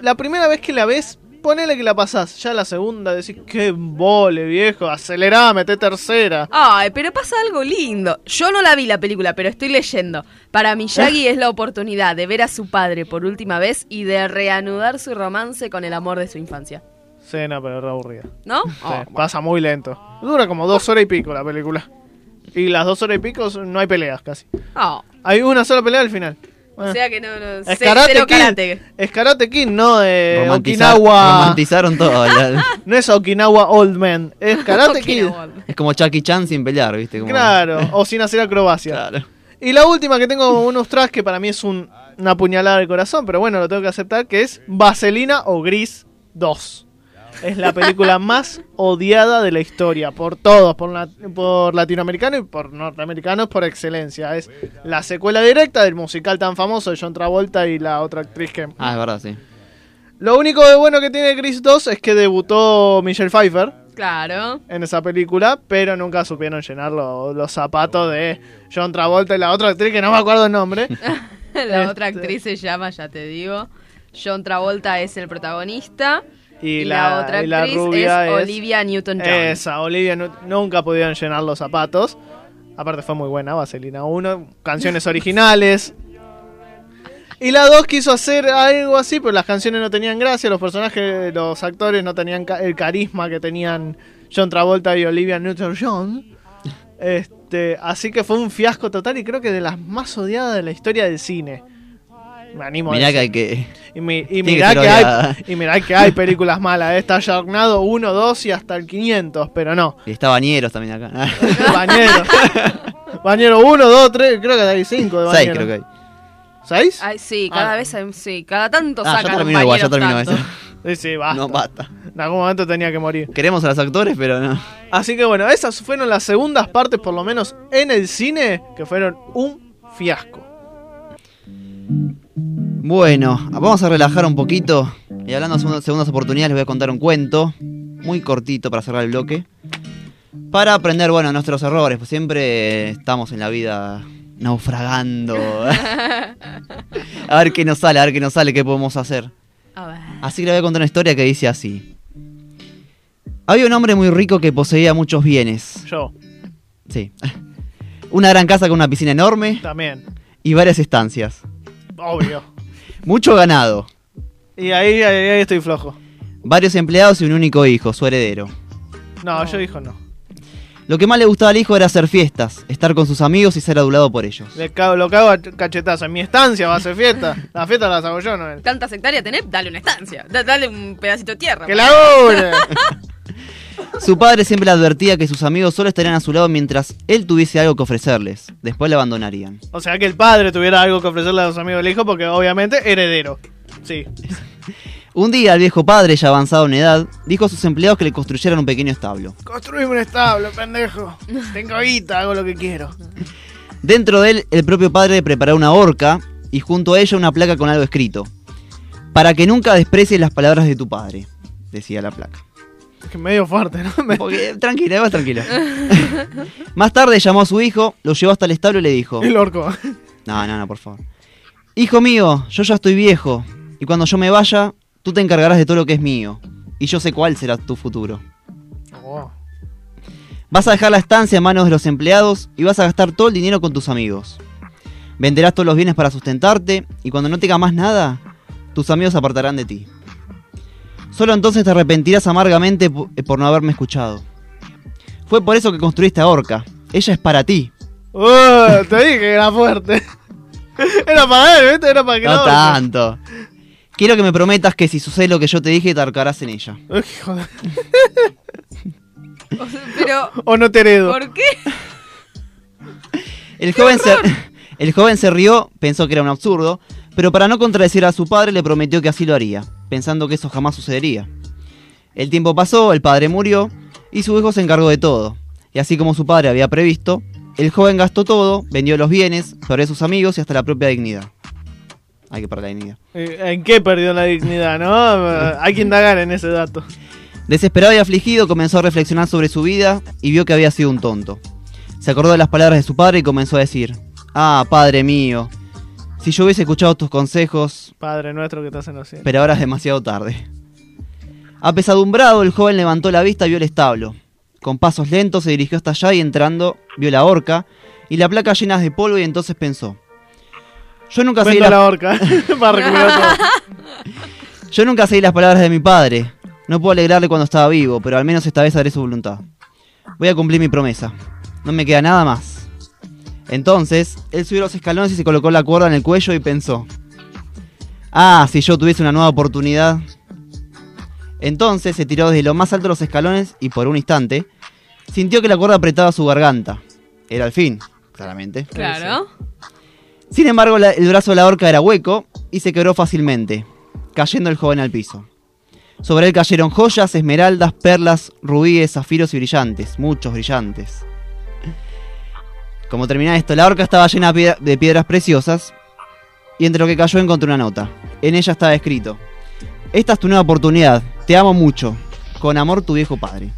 Speaker 3: la primera vez que la ves, ponele que la pasás. Ya la segunda decís, qué vole, viejo, acelerá, mete tercera.
Speaker 1: Ay, pero pasa algo lindo. Yo no la vi la película, pero estoy leyendo. Para Miyagi es la oportunidad de ver a su padre por última vez y de reanudar su romance con el amor de su infancia.
Speaker 3: No, pero es aburrida.
Speaker 1: ¿no?
Speaker 3: Sí,
Speaker 1: Oh,
Speaker 3: pasa muy lento. Dura como dos horas y pico la película. Y las dos horas y pico no hay peleas casi.
Speaker 1: oh.
Speaker 3: Hay una sola pelea al final.
Speaker 1: O sea que no, no
Speaker 3: Es karate
Speaker 1: karate.
Speaker 3: Es Karate Kid, no eh,
Speaker 2: romantizar-
Speaker 3: Okinawa.
Speaker 2: romantizaron todo. la-
Speaker 3: No es Okinawa Old Man, es Karate Kid.
Speaker 2: Es como Chucky Chan sin pelear, ¿viste? Como-
Speaker 3: Claro, o sin hacer acrobacia.
Speaker 2: Claro.
Speaker 3: Y la última que tengo unos tracks que para mí es un- una puñalada del corazón, pero bueno, lo tengo que aceptar, que es Vaselina o Gris 2. Es la película más odiada de la historia por todos, por, la- por latinoamericanos y por norteamericanos por excelencia. Es la secuela directa del musical tan famoso de John Travolta y la otra actriz que...
Speaker 2: Ah, es verdad, sí.
Speaker 3: Lo único de bueno que tiene Chris 2 es que debutó Michelle Pfeiffer
Speaker 1: Claro.
Speaker 3: en esa película, pero nunca supieron llenar lo- los zapatos de John Travolta y la otra actriz que no me acuerdo el nombre.
Speaker 1: La otra
Speaker 3: Este.
Speaker 1: actriz se llama, ya te digo. John Travolta es el protagonista.
Speaker 3: Y,
Speaker 1: Y, la, otra
Speaker 3: y la
Speaker 1: actriz
Speaker 3: rubia
Speaker 1: es,
Speaker 3: es
Speaker 1: Olivia Newton-John.
Speaker 3: Esa, Olivia nu- nunca pudieron llenar los zapatos. Aparte fue muy buena, Vaselina 1, canciones originales. Y la 2 quiso hacer algo así, pero las canciones no tenían gracia, los personajes, los actores no tenían ca- el carisma que tenían John Travolta y Olivia Newton-John. Este, así que fue un fiasco total y creo que de las más odiadas de la historia del cine. Me animo a
Speaker 2: Mirá que
Speaker 3: decir.
Speaker 2: hay que.
Speaker 3: Y, mi- y
Speaker 2: que
Speaker 3: mirá que hay, y mirá que hay películas malas. ¿eh? Está Sharknado 1, 2 y hasta el 500, pero no.
Speaker 2: Y está Bañeros también acá.
Speaker 3: Bañero. Bañero 1, 2, 3, creo que hay 5 de
Speaker 2: Seis
Speaker 3: Bañero.
Speaker 2: creo que hay.
Speaker 3: ¿Seis?
Speaker 1: Ay, sí, cada
Speaker 3: Ah.
Speaker 1: vez hay- sí, cada tanto
Speaker 2: Ah, ya
Speaker 1: sacan
Speaker 2: terminó igual, ya
Speaker 1: bañeros
Speaker 2: terminó eso.
Speaker 3: Sí, sí, basta.
Speaker 2: No, basta.
Speaker 3: En algún momento tenía que morir.
Speaker 2: Queremos a los actores, pero no.
Speaker 3: Así que bueno, esas fueron las segundas partes, por lo menos en el cine, que fueron un fiasco.
Speaker 2: Bueno, vamos a relajar un poquito. Y hablando de segundas, segundas oportunidades, les voy a contar un cuento. Muy cortito para cerrar el bloque. Para aprender, bueno, nuestros errores. Pues siempre estamos en la vida naufragando. a ver qué nos sale, a ver qué nos sale, qué podemos hacer.
Speaker 1: A ver.
Speaker 2: Así que le voy a contar una historia que dice así. Había un hombre muy rico que poseía muchos bienes.
Speaker 3: Yo,
Speaker 2: Sí. Una gran casa con una piscina enorme
Speaker 3: también.
Speaker 2: y varias estancias.
Speaker 3: Obvio.
Speaker 2: Mucho ganado.
Speaker 3: Y ahí, ahí, ahí estoy flojo.
Speaker 2: Varios empleados y un único hijo, su heredero.
Speaker 3: No, yo dijo no.
Speaker 2: Lo que más le gustaba al hijo era hacer fiestas, estar con sus amigos y ser adulado por ellos.
Speaker 3: Le cago, lo cago a cachetazo. En mi estancia va a ser fiesta. La fiesta la hago yo, no él.
Speaker 1: Tanta sectaria tenés, dale una estancia. Da- dale un pedacito de tierra.
Speaker 3: ¡Que labure!
Speaker 2: Su padre siempre le advertía que sus amigos solo estarían a su lado mientras él tuviese algo que ofrecerles. Después le abandonarían.
Speaker 3: O sea que el padre tuviera algo que ofrecerle a los amigos del hijo porque obviamente heredero. Sí.
Speaker 2: Un día el viejo padre, ya avanzado en edad, dijo a sus empleados que le construyeran un pequeño establo.
Speaker 3: Construime un establo, pendejo. Tengo guita, hago lo que quiero.
Speaker 2: Dentro de él, el propio padre preparó una horca y junto a ella una placa con algo escrito. Para que nunca desprecies las palabras de tu padre, decía la placa.
Speaker 3: Es que medio fuerte, ¿no?
Speaker 2: Porque, tranquila, vas tranquila. Más tarde llamó a su hijo, lo llevó hasta el establo y le dijo:
Speaker 3: El orco.
Speaker 2: No, no, no, por favor. Hijo mío, yo ya estoy viejo, y cuando yo me vaya, tú te encargarás de todo lo que es mío, y yo sé cuál será tu futuro.
Speaker 3: Oh.
Speaker 2: Vas a dejar la estancia en manos de los empleados y vas a gastar todo el dinero con tus amigos. Venderás todos los bienes para sustentarte, y cuando no tengas más nada, tus amigos se apartarán de ti. Solo entonces te arrepentirás amargamente po- por no haberme escuchado. Fue por eso que construiste a Orca. Ella es para ti.
Speaker 3: Oh, te dije que era fuerte. Era para él, ¿viste? Era para que
Speaker 2: No tanto. Quiero que me prometas que si sucede lo que yo te dije, te ahorcarás en ella.
Speaker 3: Uy, joder.
Speaker 1: O sea, Pero,
Speaker 3: O no te heredo.
Speaker 1: ¿por qué?
Speaker 2: El joven, se, el joven se rió, pensó que era un absurdo, pero para no contradecir a su padre le prometió que así lo haría, pensando que eso jamás sucedería. El tiempo pasó, el padre murió y su hijo se encargó de todo. Y así como su padre había previsto, el joven gastó todo, vendió los bienes, perdió a sus amigos y hasta la propia dignidad. Hay que perder la dignidad.
Speaker 3: Eh, ¿En qué perdió la dignidad, no? Hay que indagar en ese dato.
Speaker 2: Desesperado y afligido comenzó a reflexionar sobre su vida y vio que había sido un tonto. Se acordó de las palabras de su padre y comenzó a decir, Ah, padre mío, si yo hubiese escuchado tus consejos,
Speaker 3: Padre nuestro que estás en los cielos.
Speaker 2: pero ahora es demasiado tarde. Apesadumbrado, el joven levantó la vista y vio el establo. Con pasos lentos se dirigió hasta allá y entrando, vio la horca y la placa llenas de polvo y entonces pensó. Yo nunca, seguí
Speaker 3: Vendo
Speaker 2: las,
Speaker 3: la horca para
Speaker 2: yo nunca seguí las palabras de mi padre. No puedo alegrarle cuando estaba vivo, pero al menos esta vez haré su voluntad. Voy a cumplir mi promesa. No me queda nada más. Entonces, él subió los escalones y se colocó la cuerda en el cuello y pensó. Ah, si yo tuviese una nueva oportunidad. Entonces se tiró desde lo más alto de los escalones y por un instante sintió que la cuerda apretaba su garganta. Era el fin, claramente.
Speaker 1: Claro.
Speaker 2: Sin embargo, la- el brazo de la horca era hueco y se quebró fácilmente, cayendo el joven al piso. Sobre él cayeron joyas, esmeraldas, perlas, rubíes, zafiros y brillantes, muchos brillantes. Como termina esto, la horca estaba llena de piedras preciosas y entre lo que cayó encontré una nota. En ella estaba escrito, esta es tu nueva oportunidad, te amo mucho, con amor tu viejo padre.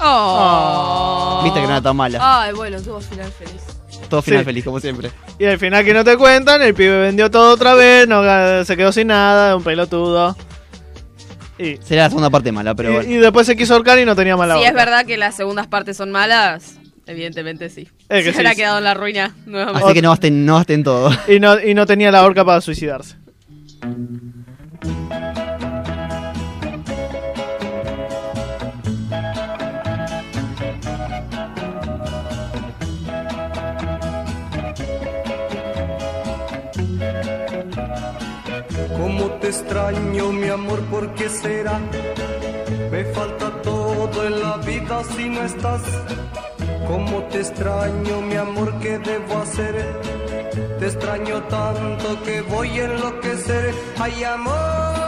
Speaker 1: Oh.
Speaker 2: Viste que no era tan mala.
Speaker 1: Ay, bueno, tuvo final feliz.
Speaker 2: Todo final
Speaker 3: Sí.
Speaker 2: feliz, como siempre.
Speaker 3: Y al final que no te cuentan, el pibe vendió todo otra vez, no, se quedó sin nada, un pelotudo. Y,
Speaker 2: Será la segunda parte mala, pero
Speaker 3: y-
Speaker 2: bueno.
Speaker 3: y después se quiso ahorcar y no tenía mala
Speaker 1: Si
Speaker 3: boca.
Speaker 1: es verdad que las segundas partes son malas, evidentemente sí.
Speaker 3: Es que
Speaker 1: Se
Speaker 3: sí,
Speaker 1: habrá
Speaker 3: sí.
Speaker 1: quedado en la ruina nuevamente.
Speaker 2: Así que no gasten, no gasten todo.
Speaker 3: Y no, y no tenía la horca para suicidarse.
Speaker 5: Cómo te extraño, mi amor, ¿por qué será? Me falta todo en la vida si no estás. Cómo te extraño, mi amor, ¿qué debo hacer? Te extraño tanto que voy a enloquecer. Ay, amor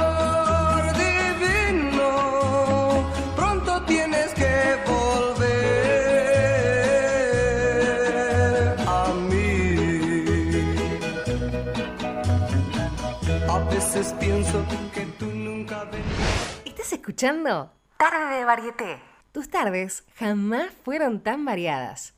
Speaker 5: pienso que tú nunca vendrás.
Speaker 4: ¿Estás escuchando? Tarde de Varieté. Tus tardes jamás fueron tan variadas.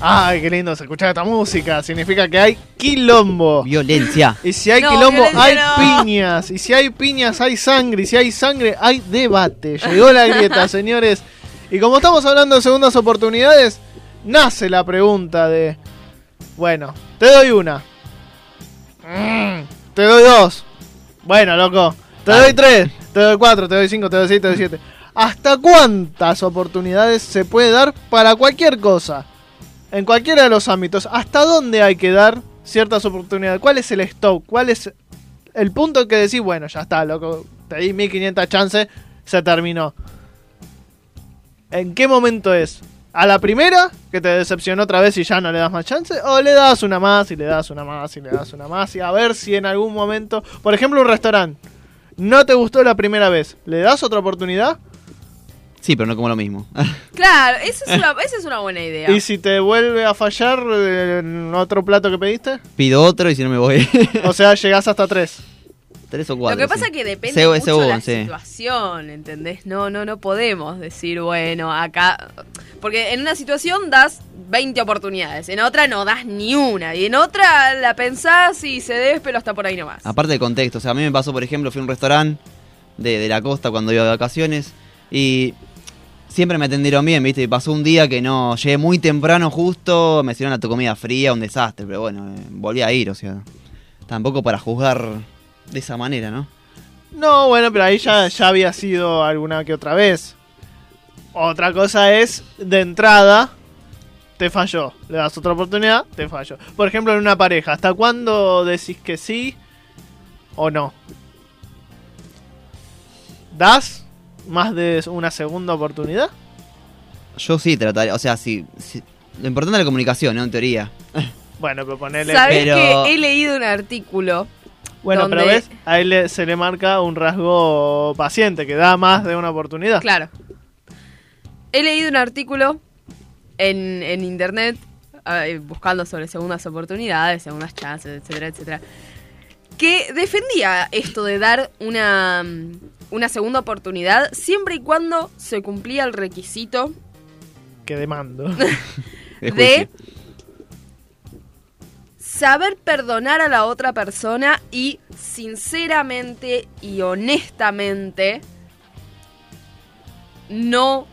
Speaker 3: Ay, qué lindo se escucha esta música. Significa que hay quilombo.
Speaker 2: Violencia.
Speaker 3: Y si hay
Speaker 1: No,
Speaker 3: quilombo, hay
Speaker 1: no.
Speaker 3: piñas. Y si hay piñas, hay sangre. Y si hay sangre, hay debate. Llegó la grieta, señores. Y como estamos hablando de segundas oportunidades, nace la pregunta de... Bueno, te doy una. Mm, te doy dos. Bueno, loco. Te doy tres. Te doy cuatro, te doy cinco, te doy seis, te doy siete. ¿Hasta cuántas oportunidades se puede dar para cualquier cosa? En cualquiera de los ámbitos. ¿Hasta dónde hay que dar ciertas oportunidades? ¿Cuál es el stop? ¿Cuál es el punto que decís, bueno, ya está, loco, te di 1500 chances, se terminó? ¿En qué momento es? ¿A la primera, que te decepcionó otra vez y ya no le das más chance? ¿O le das una más y le das una más y le das una más? Y a ver si en algún momento, por ejemplo, un restaurante, no te gustó la primera vez, ¿le das otra oportunidad?
Speaker 2: Sí, pero no como lo mismo.
Speaker 1: Claro, esa es una, esa es una buena idea.
Speaker 3: ¿Y si te vuelve a fallar eh, en otro plato que pediste?
Speaker 2: Pido otro y si no me voy.
Speaker 3: O sea, llegás hasta tres.
Speaker 2: Tres o
Speaker 1: Lo
Speaker 2: cuatro.
Speaker 1: que pasa
Speaker 2: sí.
Speaker 1: es que depende mucho de la
Speaker 2: sí.
Speaker 1: situación, ¿entendés? No, no, no podemos decir, bueno, acá... Porque en una situación das 20 oportunidades, en otra no das ni una, y en otra la pensás y se des, pero hasta por ahí nomás.
Speaker 2: Aparte del contexto, o sea, a mí me pasó, por ejemplo, fui a un restaurante de, de la costa cuando iba de vacaciones y siempre me atendieron bien, ¿viste? Y pasó un día que no, llegué muy temprano justo, me hicieron la tu comida fría, un desastre, pero bueno, eh, volví a ir, o sea, tampoco para juzgar de esa manera, ¿no?
Speaker 3: No, bueno, pero ahí ya, ya había sido alguna que otra vez. Otra cosa es, de entrada, te falló. Le das otra oportunidad, te falló. Por ejemplo, en una pareja, ¿hasta cuándo decís que sí o no? ¿Das más de una segunda oportunidad?
Speaker 2: Yo sí trataría, o sea, si, si, Lo importante es la comunicación, ¿no? En teoría.
Speaker 3: Bueno, pero ponele.
Speaker 1: ¿Sabés
Speaker 2: pero-
Speaker 1: que he leído un artículo?
Speaker 3: Bueno,
Speaker 1: donde-
Speaker 3: pero ves, a él le- se le marca un rasgo paciente que da más de una oportunidad.
Speaker 1: Claro. He leído un artículo en, en internet eh, buscando sobre segundas oportunidades, segundas chances, etcétera, etcétera, que defendía esto de dar una, una segunda oportunidad siempre y cuando se cumplía el requisito
Speaker 3: Que demando.
Speaker 2: De
Speaker 1: saber perdonar a la otra persona y sinceramente y honestamente no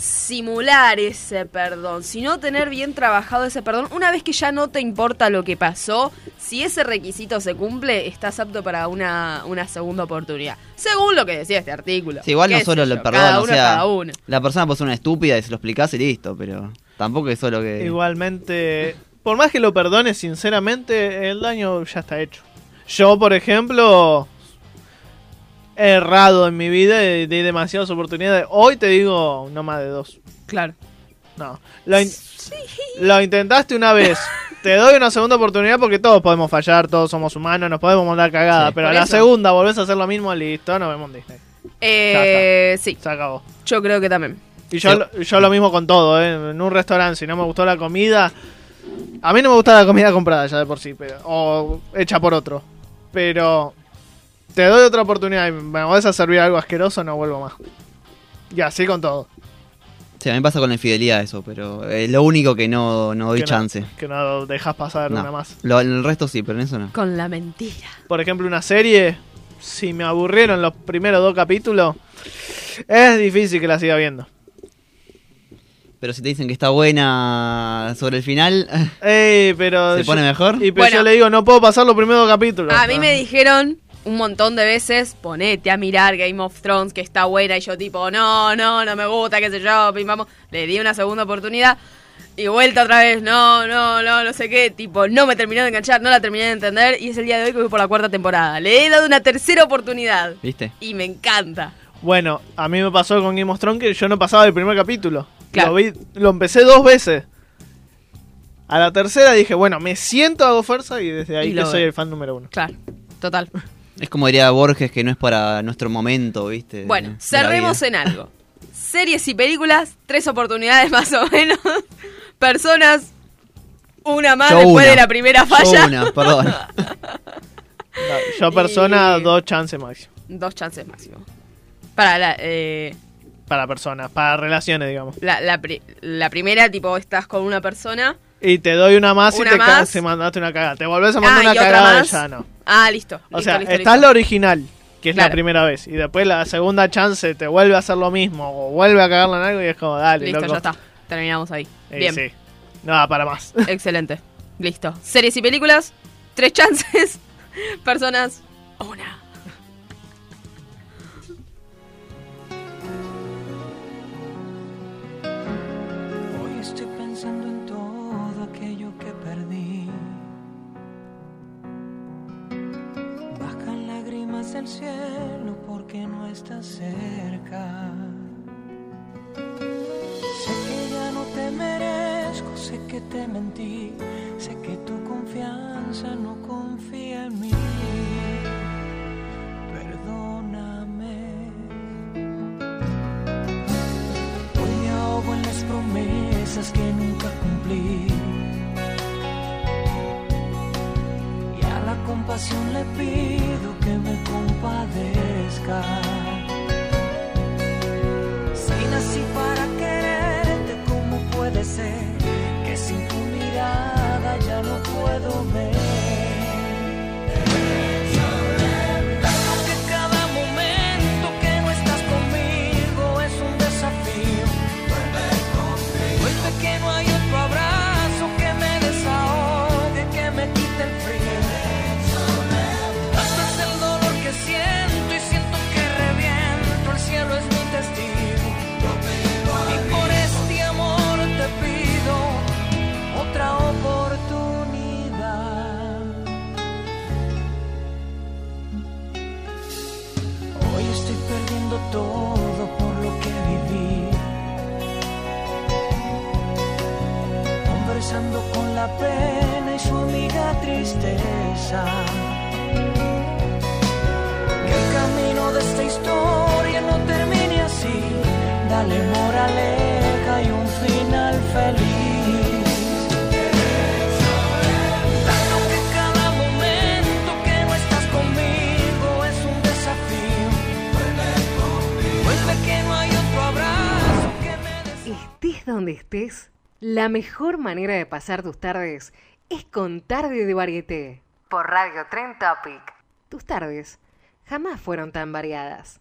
Speaker 1: simular ese perdón, sino tener bien trabajado ese perdón. Una vez que ya no te importa lo que pasó, si ese requisito se cumple, estás apto para una, una segunda oportunidad. Según lo que decía este artículo.
Speaker 2: Sí, igual no solo el perdón,
Speaker 1: cada
Speaker 2: o
Speaker 1: uno
Speaker 2: sea,
Speaker 1: cada uno.
Speaker 2: la persona puede ser una estúpida y se lo explicás y listo, pero tampoco es solo que...
Speaker 3: Igualmente, por más que lo perdones, sinceramente, el daño ya está hecho. Yo, por ejemplo, he errado en mi vida y di demasiadas oportunidades. Hoy te digo, no más de dos.
Speaker 1: Claro.
Speaker 3: No. Lo, in- lo intentaste una vez. Te doy una segunda oportunidad porque todos podemos fallar, todos somos humanos, nos podemos mandar cagada.
Speaker 2: Sí.
Speaker 3: pero a la
Speaker 1: eso.
Speaker 3: segunda volvés a hacer lo mismo, listo, nos vemos en Disney.
Speaker 1: Eh, sí,
Speaker 3: Se acabó.
Speaker 1: yo creo que también.
Speaker 3: Y yo, lo- yo lo mismo con todo, ¿eh? En un restaurante, si no me gustó la comida. A mí no me gusta la comida comprada ya de por sí, pero, o hecha por otro. Pero te doy otra oportunidad y me vas a servir algo asqueroso, no vuelvo más. Y así con todo.
Speaker 2: Sí, a mí me pasa con la infidelidad eso, pero es lo único que no, no doy
Speaker 3: Que no-
Speaker 2: chance.
Speaker 3: Que no dejas pasar
Speaker 2: No.
Speaker 3: una más.
Speaker 2: Lo- el resto sí, pero en eso no.
Speaker 1: Con la mentira.
Speaker 3: Por ejemplo, una serie, si me aburrieron los primeros dos capítulos, es difícil que la siga viendo.
Speaker 2: Pero si te dicen que está buena sobre el final,
Speaker 3: Ey, pero
Speaker 2: ¿se
Speaker 3: yo-
Speaker 2: pone mejor?
Speaker 3: Y pero
Speaker 1: Bueno.
Speaker 3: yo le digo, no puedo pasar los primeros dos capítulos.
Speaker 1: A mí me dijeron un montón de veces, ponete a mirar Game of Thrones, que está buena, y yo tipo, no, no, no me gusta, qué sé yo, pim, vamos. Le di una segunda oportunidad y vuelta otra vez, no, no, no, no sé qué, tipo, no me terminó de enganchar, no la terminé de entender, y es el día de hoy que voy por la cuarta temporada. Le he dado una tercera oportunidad
Speaker 2: ¿Viste?
Speaker 1: y me encanta.
Speaker 3: Bueno, a mí me pasó con Game of Thrones que yo no pasaba el primer capítulo.
Speaker 1: Claro.
Speaker 3: Lo, vi- lo empecé dos veces. A la tercera dije, bueno, me siento, hago fuerza y desde ahí
Speaker 1: Y
Speaker 3: que soy el fan número uno.
Speaker 1: Claro, total.
Speaker 2: Es como diría Borges que no es para nuestro momento, ¿viste?
Speaker 1: Bueno, cerremos en algo. Series y películas, tres oportunidades más o menos. Personas, una más
Speaker 2: Yo
Speaker 1: después
Speaker 2: una.
Speaker 1: de la primera
Speaker 2: Yo
Speaker 1: falla.
Speaker 2: una, perdón.
Speaker 3: No, yo persona,
Speaker 1: Y-
Speaker 3: dos chances máximo.
Speaker 1: Dos chances máximo. Para la, eh,
Speaker 3: Para personas, para relaciones, digamos.
Speaker 1: la, la pri- la primera, tipo, estás con una persona.
Speaker 3: Y te doy una más
Speaker 1: Una
Speaker 3: y te, ca-
Speaker 1: más.
Speaker 3: te mandaste una cagada. Te volvés a mandar
Speaker 1: Ah,
Speaker 3: una
Speaker 1: y otra
Speaker 3: cagada
Speaker 1: más.
Speaker 3: y ya no.
Speaker 1: Ah, listo.
Speaker 3: O sea,
Speaker 1: listo,
Speaker 3: está
Speaker 1: listo.
Speaker 3: la original, que es la primera vez. Y después la segunda chance te vuelve a hacer lo mismo. O vuelve a cagarla en algo y es como, dale,
Speaker 1: Listo,
Speaker 3: loco.
Speaker 1: ya está. Terminamos ahí. Bien.
Speaker 3: sí. Nada, para más.
Speaker 1: Excelente. Listo. Series y películas, tres chances. Personas, una.
Speaker 6: Lágrimas del cielo porque no estás cerca. Sé que ya no te merezco, sé que te mentí, sé que tu confianza no confía en mí. Perdóname. Hoy me ahogo en las promesas que nunca cumplí. Le pido que me compadezca. La pena y su amiga tristeza. Que el camino de esta historia no termine así, dale moraleja y un final feliz.
Speaker 4: Estés donde estés, la mejor manera de pasar tus tardes es con Tarde de Varieté. Por Radio Tren Topic. Tus tardes jamás fueron tan variadas.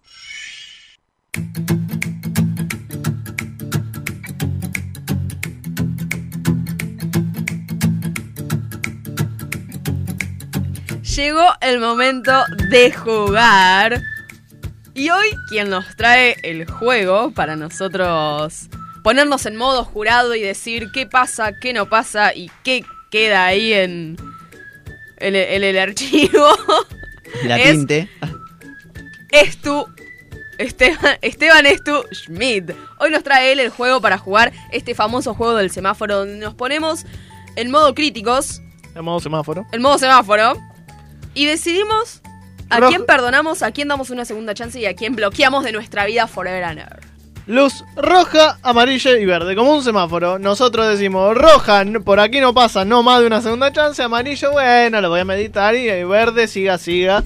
Speaker 1: Llegó el momento de jugar. Y hoy quien nos trae el juego para nosotros ponernos en modo jurado y decir qué pasa, qué no pasa y qué queda ahí en, en el, en el archivo
Speaker 2: La
Speaker 1: Es-
Speaker 2: tinte.
Speaker 1: es tu Esteban, Esteban es tu Schmidt. Hoy nos trae él el juego para jugar este famoso juego del semáforo donde nos ponemos en modo críticos,
Speaker 3: En modo semáforo.
Speaker 1: en modo semáforo, y decidimos a
Speaker 3: Rojo.
Speaker 1: quién perdonamos, a quién damos una segunda chance y a quién bloqueamos de nuestra vida forever and ever.
Speaker 3: Luz roja, amarilla y verde, como un semáforo. Nosotros decimos roja, por aquí no pasa, no más de una segunda chance. Amarillo, bueno, lo voy a meditar. Y eh, verde, siga, siga.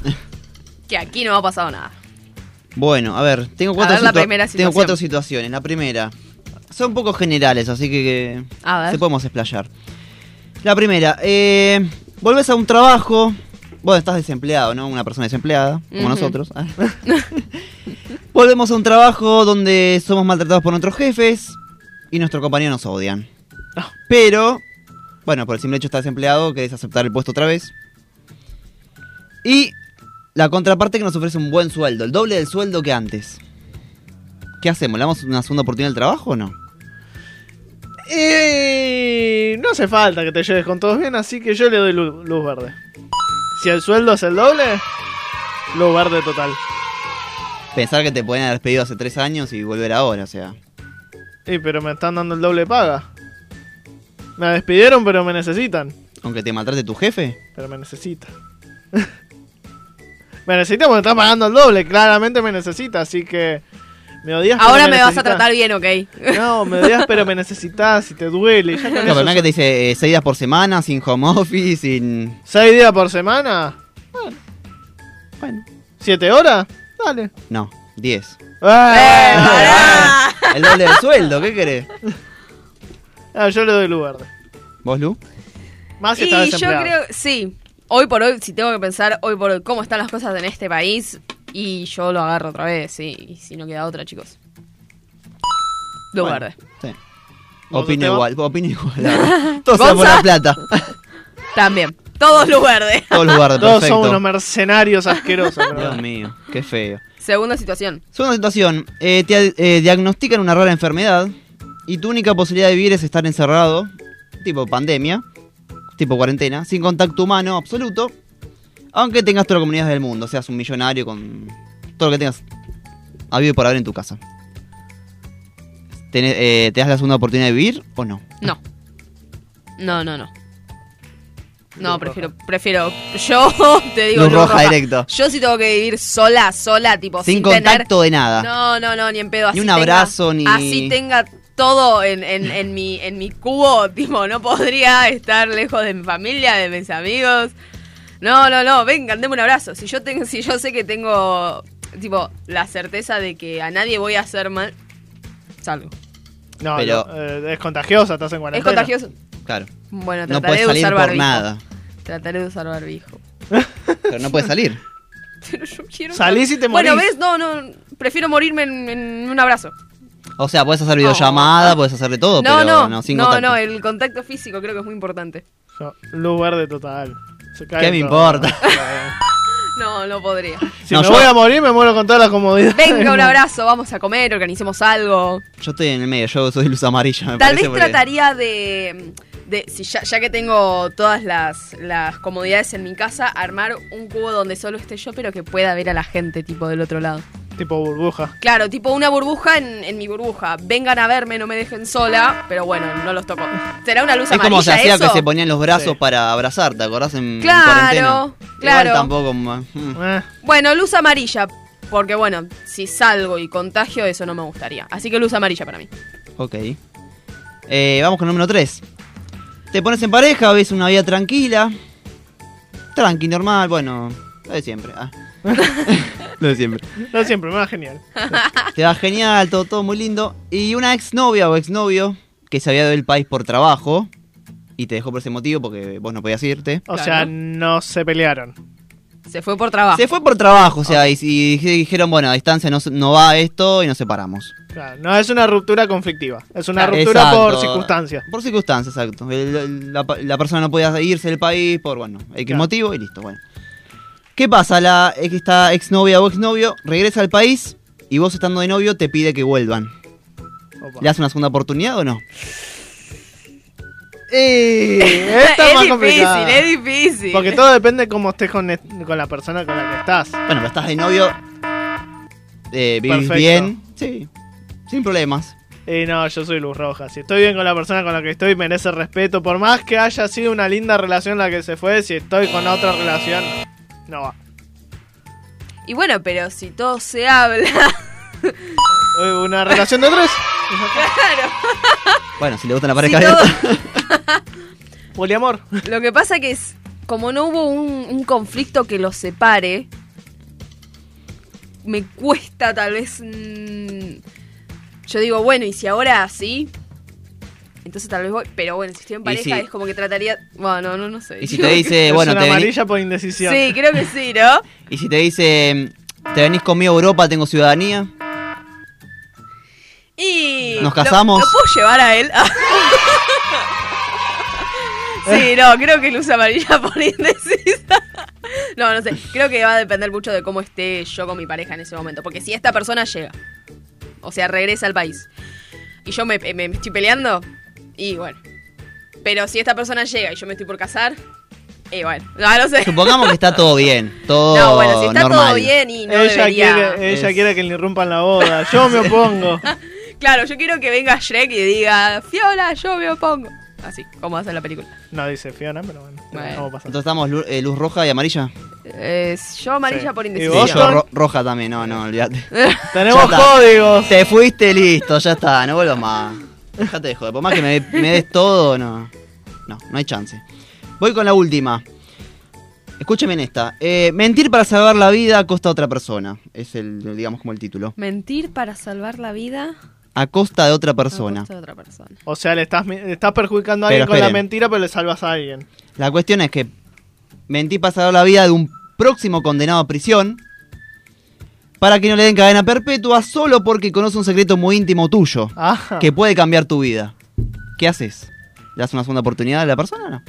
Speaker 1: Que aquí no ha pasado nada.
Speaker 2: Bueno, a ver, tengo cuatro,
Speaker 1: ver la
Speaker 2: situa-
Speaker 1: primera
Speaker 2: tengo cuatro situaciones. La primera. Son un poco generales, así que, que
Speaker 1: A ver.
Speaker 2: se podemos explayar. La primera, eh, volvés a un trabajo. Bueno, estás desempleado, ¿no? Una persona desempleada, como nosotros. Volvemos a un trabajo donde somos maltratados por nuestros jefes y nuestros compañeros nos odian.
Speaker 3: Ah.
Speaker 2: Pero, bueno, por el simple hecho de estar desempleado, querés aceptar el puesto otra vez. Y la contraparte que nos ofrece un buen sueldo, el doble del sueldo que antes. ¿Qué hacemos? ¿Le damos una segunda oportunidad al trabajo o no?
Speaker 3: Y no hace falta que te lleves con todos bien, así que yo le doy lu- luz, verde. Si el sueldo es el doble, luz verde total.
Speaker 2: Pensar que te pueden haber despedido hace tres años y volver ahora, o sea.
Speaker 3: Y pero me están dando el doble paga. Me despidieron, pero me necesitan.
Speaker 2: Aunque te maltrate tu jefe.
Speaker 3: Pero me necesita. me necesita porque está pagando el doble. Claramente me necesita, así que. Me odias. pero
Speaker 1: Ahora me vas a tratar bien, ¿ok?
Speaker 3: No, me odias, pero me necesitas y te duele. Ya con
Speaker 2: No, pero que te dice eh, seis días por semana, sin home office, sin.
Speaker 3: ¿Seis días por semana? Bueno.
Speaker 2: Bueno.
Speaker 3: ¿Siete horas? Dale.
Speaker 2: No, diez.
Speaker 3: Ah,
Speaker 1: pará!
Speaker 2: El doble del sueldo, ¿qué querés?
Speaker 3: ah, yo le doy verde.
Speaker 2: ¿Vos, Lu?
Speaker 3: Más si
Speaker 1: Y
Speaker 3: está
Speaker 1: yo creo, sí, hoy por hoy, si tengo que pensar hoy por hoy cómo están las cosas en este país, y yo lo agarro otra vez, sí, y si no queda otra, chicos. Luz
Speaker 2: Bueno,
Speaker 1: verde.
Speaker 2: Sí.
Speaker 3: ¿Vos,
Speaker 2: Opino igual, opino igual. la verdad. Todo sea por
Speaker 1: ¿Gonza?
Speaker 2: la plata.
Speaker 1: También. Todos luz verde.
Speaker 2: Todo lugar de
Speaker 3: Todos son unos mercenarios asquerosos.
Speaker 2: Dios mío, qué feo.
Speaker 1: Segunda situación.
Speaker 2: Segunda situación, eh, te eh, diagnostican una rara enfermedad y tu única posibilidad de vivir es estar encerrado, tipo pandemia, tipo cuarentena, sin contacto humano absoluto, aunque tengas toda la comunidad del mundo, seas un millonario con todo lo que tengas a vivir por haber en tu casa. Tenés- eh, ¿Te das la segunda oportunidad de vivir o no?
Speaker 1: No. No, no, no. No, prefiero, prefiero. Yo te digo
Speaker 2: Luz
Speaker 1: luz
Speaker 2: roja directo.
Speaker 1: Yo si tengo que vivir sola, sola, tipo
Speaker 2: Sin
Speaker 1: sin, tener-
Speaker 2: contacto de nada.
Speaker 1: No, no, no, ni en pedo. Así
Speaker 2: un
Speaker 1: tenga-
Speaker 2: abrazo, ni-
Speaker 1: Así tenga todo en, en, en mi, en mi cubo, tipo, no podría estar lejos de mi familia, de mis amigos. No, no, no, vengan, denme un abrazo. Si yo tengo, si yo sé que tengo, tipo, la certeza de que a nadie voy a hacer mal, salgo.
Speaker 3: No,
Speaker 2: Pero-
Speaker 3: no, eh, es contagiosa, estás en
Speaker 1: ¿Es
Speaker 3: cuarentena.
Speaker 1: contagioso?
Speaker 2: Claro.
Speaker 1: Bueno,
Speaker 2: No
Speaker 1: trataré
Speaker 2: puedes
Speaker 1: de
Speaker 2: salir
Speaker 1: usar
Speaker 2: por
Speaker 1: barbijo.
Speaker 2: nada.
Speaker 1: Trataré de usar barbijo.
Speaker 2: Pero no puedes salir.
Speaker 1: Pero yo quiero...
Speaker 3: Salís y te morís.
Speaker 1: Bueno, ¿ves? No, no, prefiero morirme en, en un abrazo.
Speaker 2: O sea, puedes hacer videollamada, puedes hacer de todo,
Speaker 1: No,
Speaker 2: pero
Speaker 1: no,
Speaker 2: no, sin
Speaker 1: no,
Speaker 2: contacto.
Speaker 1: no, el contacto físico creo que es muy importante.
Speaker 3: Yo, luz verde total. Se cae
Speaker 2: ¿Qué me
Speaker 3: todo.
Speaker 2: importa?
Speaker 1: No, no podría.
Speaker 3: Si
Speaker 2: No,
Speaker 3: me
Speaker 2: yo-
Speaker 3: voy a morir, me muero con toda la comodidad.
Speaker 1: Venga, un abrazo, vamos a comer, organicemos algo.
Speaker 2: Yo estoy en el medio, yo soy luz amarilla, me
Speaker 1: Tal vez
Speaker 2: porque-
Speaker 1: trataría de, de si ya, ya que tengo todas las, las comodidades en mi casa, armar un cubo donde solo esté yo, pero que pueda ver a la gente, tipo, del otro lado.
Speaker 3: Tipo burbuja.
Speaker 1: Claro, tipo una burbuja en, en mi burbuja. Vengan a verme, no me dejen sola, pero bueno, no los tocó. ¿Será una luz
Speaker 2: Es como se
Speaker 1: amarilla
Speaker 2: hacía
Speaker 1: eso?
Speaker 2: que se ponían los brazos
Speaker 3: Sí.
Speaker 2: para abrazar, ¿te acordás? En, en
Speaker 1: Claro,
Speaker 2: cuarentena.
Speaker 1: claro.
Speaker 2: Igual tampoco. mm,
Speaker 3: Eh,
Speaker 1: Bueno, luz amarilla, porque bueno, si salgo y contagio, eso no me gustaría. Así que luz amarilla para mí.
Speaker 2: Ok. Eh, vamos con el número 3. Te pones en pareja, ves una vida tranquila. Tranqui, normal, bueno. Lo de siempre. ah. lo de siempre.
Speaker 3: no siempre, me va genial.
Speaker 2: Te va genial, todo, todo muy lindo. Y una exnovia o exnovio que se había ido del país por trabajo y te dejó por ese motivo porque vos no podías irte.
Speaker 3: O
Speaker 1: Claro.
Speaker 3: sea, no se pelearon.
Speaker 1: Se fue por trabajo.
Speaker 2: Se fue por trabajo, o sea, y, y dijeron, bueno, a distancia no, no va esto y nos separamos.
Speaker 3: Claro, no es una ruptura conflictiva. Es una
Speaker 2: Claro,
Speaker 3: ruptura
Speaker 2: exacto.
Speaker 3: por circunstancias.
Speaker 2: Por circunstancias, exacto. El- el- la, la persona no podía irse del país por, bueno, X
Speaker 3: Claro.
Speaker 2: motivo y listo, bueno. ¿Qué pasa? La, esta exnovia o exnovio regresa al país y vos estando de novio te pide que vuelvan.
Speaker 3: Opa.
Speaker 2: ¿Le das una segunda oportunidad o no?
Speaker 3: Eh, esta es más
Speaker 1: difícil,
Speaker 3: complicada.
Speaker 1: es difícil.
Speaker 3: Porque todo depende cómo estés con, con la persona con la que estás.
Speaker 2: Bueno, pero estás de novio, eh, vivís
Speaker 3: Perfecto.
Speaker 2: bien, sí, sin problemas.
Speaker 3: Y no, yo soy luz roja. Si estoy bien con la persona con la que estoy, merece respeto. Por más que haya sido una linda relación la que se fue, si estoy con otra relación, no va.
Speaker 1: Y bueno, pero si todo se habla.
Speaker 3: Una relación de tres.
Speaker 1: claro.
Speaker 2: Bueno, si le gusta la
Speaker 1: Si
Speaker 2: pareja
Speaker 1: todo-.
Speaker 3: Poliamor.
Speaker 1: Lo que pasa que es, como no hubo un, un conflicto que los separe, me cuesta tal vez... mm, yo digo, bueno, y si ahora sí, entonces tal vez voy... Pero bueno, si estoy en pareja
Speaker 2: si-
Speaker 1: es como que trataría... Bueno, no, no sé.
Speaker 2: Y si te dice,
Speaker 3: es
Speaker 2: bueno,
Speaker 3: una
Speaker 2: te venís,
Speaker 3: amarilla por indecisión.
Speaker 1: Sí, creo que sí, ¿no?
Speaker 2: y si te dice, te venís conmigo a Europa, tengo ciudadanía.
Speaker 1: Y...
Speaker 2: ¿Nos casamos?
Speaker 1: ¿Lo, puedo llevar a él? sí, no, creo que luz amarilla por indecisa. No, no sé. Creo que va a depender mucho de cómo esté yo con mi pareja en ese momento. Porque si esta persona llega, o sea, regresa al país, y yo me, me estoy peleando, y bueno. Pero si esta persona llega y yo me estoy por casar, y bueno, no, no sé.
Speaker 2: Supongamos que está todo bien, todo
Speaker 1: No, bueno, si está
Speaker 2: normal.
Speaker 1: todo bien y no
Speaker 3: ella
Speaker 1: debería...
Speaker 3: quiere, ella
Speaker 2: Es-
Speaker 3: quiere que le irrumpan la boda. Yo me opongo.
Speaker 1: Claro, yo quiero que venga Shrek y diga, Fiona, yo me opongo. Así, como hace la película.
Speaker 3: No dice Fiona, pero bueno.
Speaker 1: Bueno.
Speaker 2: Entonces estamos eh, luz roja y amarilla.
Speaker 1: Es yo amarilla
Speaker 3: Sí.
Speaker 1: por
Speaker 3: ¿Y
Speaker 2: Sí,
Speaker 1: indecisión.
Speaker 2: yo ro- roja también, no, no, olvídate.
Speaker 3: Tenemos códigos.
Speaker 2: Te fuiste, listo, ya está, no vuelvo más. Déjate de joder, por más que me, me des todo, no. No, no hay chance. Voy con la última. Escúcheme en esta. Eh, mentir para salvar la vida a costa de otra persona. Es el, digamos, como el título.
Speaker 1: Mentir para salvar la vida
Speaker 2: A costa de otra
Speaker 1: a
Speaker 2: persona.
Speaker 1: costa de otra persona.
Speaker 3: O sea, le estás, le estás perjudicando a
Speaker 2: Pero
Speaker 3: alguien con la mentira, pero le salvas a alguien.
Speaker 2: La cuestión es que mentir para salvar la vida de un próximo condenado a prisión para que no le den cadena perpetua solo porque conoce un secreto muy íntimo tuyo
Speaker 3: Ah,
Speaker 2: que puede cambiar tu vida. ¿Qué haces? ¿Le das una segunda oportunidad a la persona o no?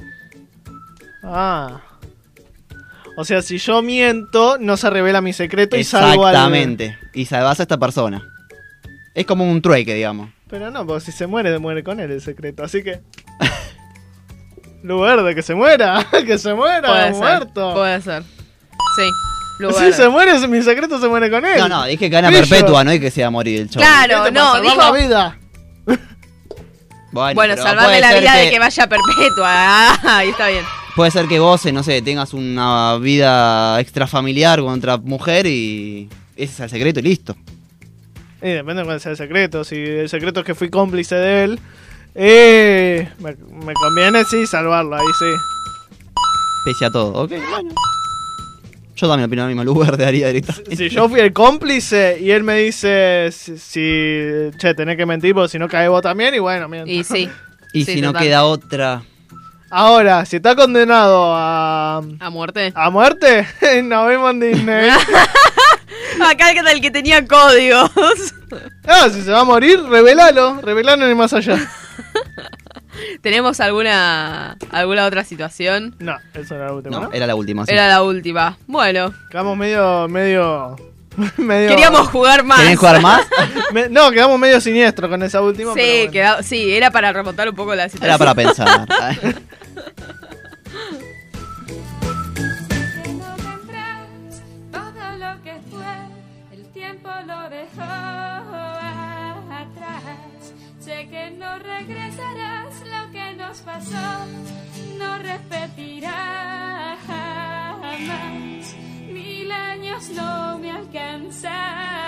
Speaker 3: ah. O sea, si yo miento, no se revela mi secreto y salvo al...
Speaker 2: Exactamente. Y salvas a esta persona. Es como un trueque, digamos.
Speaker 3: Pero no, porque si se muere, muere con él el secreto. Así que... Luz verde, que se muera. que se muera,
Speaker 1: Puede ser.
Speaker 3: muerto.
Speaker 1: Puede ser. Sí.
Speaker 3: Si
Speaker 1: lugar.
Speaker 3: se muere, mi secreto se muere con él.
Speaker 2: No, no, dije cadena
Speaker 3: Pillo.
Speaker 2: perpetua, no hay que sea morir el chavo.
Speaker 1: Claro,
Speaker 3: Este
Speaker 1: no, dijo.
Speaker 3: la vida.
Speaker 2: Bueno,
Speaker 1: Bueno,
Speaker 2: puede
Speaker 1: la vida de que vaya perpetua. Ah, ahí está bien.
Speaker 2: Puede ser que vos, no sé, tengas una vida extrafamiliar con otra mujer y ese es el secreto y listo.
Speaker 3: Y depende de cuál sea el secreto. Si el secreto es que fui cómplice de él, eh, me, me conviene sí salvarlo, ahí sí.
Speaker 2: Pese a todo. Ok, bueno. Yo también opino lo mismo, haría directamente.
Speaker 3: Si yo fui el cómplice y él me dice, si, si- che, tenés que mentir porque si no cae vos también, y bueno, miento.
Speaker 1: Y sí.
Speaker 2: Y
Speaker 1: Sí,
Speaker 2: si no
Speaker 1: total.
Speaker 2: queda otra.
Speaker 3: Ahora, si está condenado a,
Speaker 1: A muerte.
Speaker 3: a muerte, nos vemos en Disney.
Speaker 1: Acá el que, el que tenía códigos.
Speaker 3: Ah, si se va a morir, revelalo, revelalo en el más allá.
Speaker 1: ¿Tenemos alguna alguna otra situación?
Speaker 3: No, eso era la última.
Speaker 2: No,
Speaker 3: ¿no?
Speaker 2: era la última. sí.
Speaker 1: Era la última. Bueno,
Speaker 3: Quedamos medio, medio, medio.
Speaker 1: queríamos jugar más.
Speaker 2: ¿Querés jugar más?
Speaker 3: Me- no, quedamos medio siniestros con esa última.
Speaker 1: Sí,
Speaker 3: pero bueno.
Speaker 1: queda- sí, era para remontar un poco la situación.
Speaker 2: Era para pensar.
Speaker 7: Que no tendrás todo lo que fue el tiempo lo dejó atrás. Sé que no regresarás pasó, no repetirá jamás. Mil años no me alcanzarán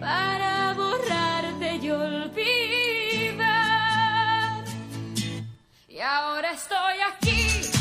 Speaker 7: para borrarte y olvidar. Y ahora estoy aquí,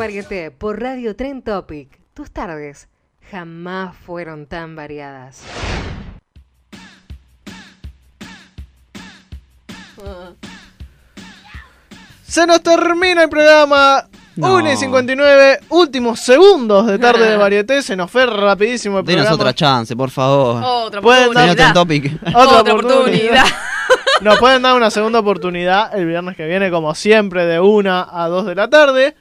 Speaker 4: Varieté por Radio Tren Topic. Tus tardes jamás fueron tan variadas.
Speaker 3: Se nos termina el programa.
Speaker 2: No.
Speaker 3: 1 y 59, últimos segundos de tarde de varieté. Se nos fue rapidísimo el
Speaker 2: Denos
Speaker 3: programa.
Speaker 2: otra chance, por favor.
Speaker 1: Otra oportunidad.
Speaker 3: Otra,
Speaker 1: Otra oportunidad.
Speaker 3: Nos pueden dar una segunda oportunidad el viernes que viene, como siempre, de 1 a 2 de la tarde.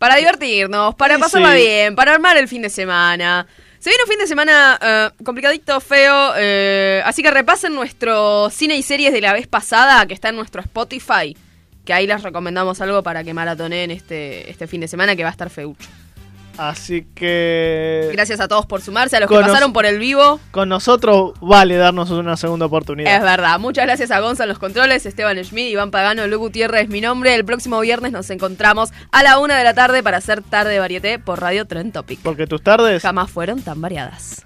Speaker 1: Para divertirnos, para
Speaker 3: Sí,
Speaker 1: pasarla
Speaker 3: sí.
Speaker 1: bien, para armar el fin de semana. Se viene un fin de semana eh, complicadito, feo, eh, así que repasen nuestro cine y series de la vez pasada que está en nuestro Spotify, que ahí les recomendamos algo para que maratonen este, este fin de semana que va a estar feucho.
Speaker 3: Así que
Speaker 1: Gracias a todos por sumarse, a los que pasaron por el vivo.
Speaker 3: con nosotros vale darnos una segunda oportunidad.
Speaker 1: Es verdad. Muchas gracias a Gonzalo los controles, Esteban Schmidt, Iván Pagano, Lu Gutiérrez es mi nombre. El próximo viernes nos encontramos a la una de la tarde para hacer tarde de varieté por Radio Tren Topic.
Speaker 3: Porque tus tardes
Speaker 1: Jamás fueron tan variadas.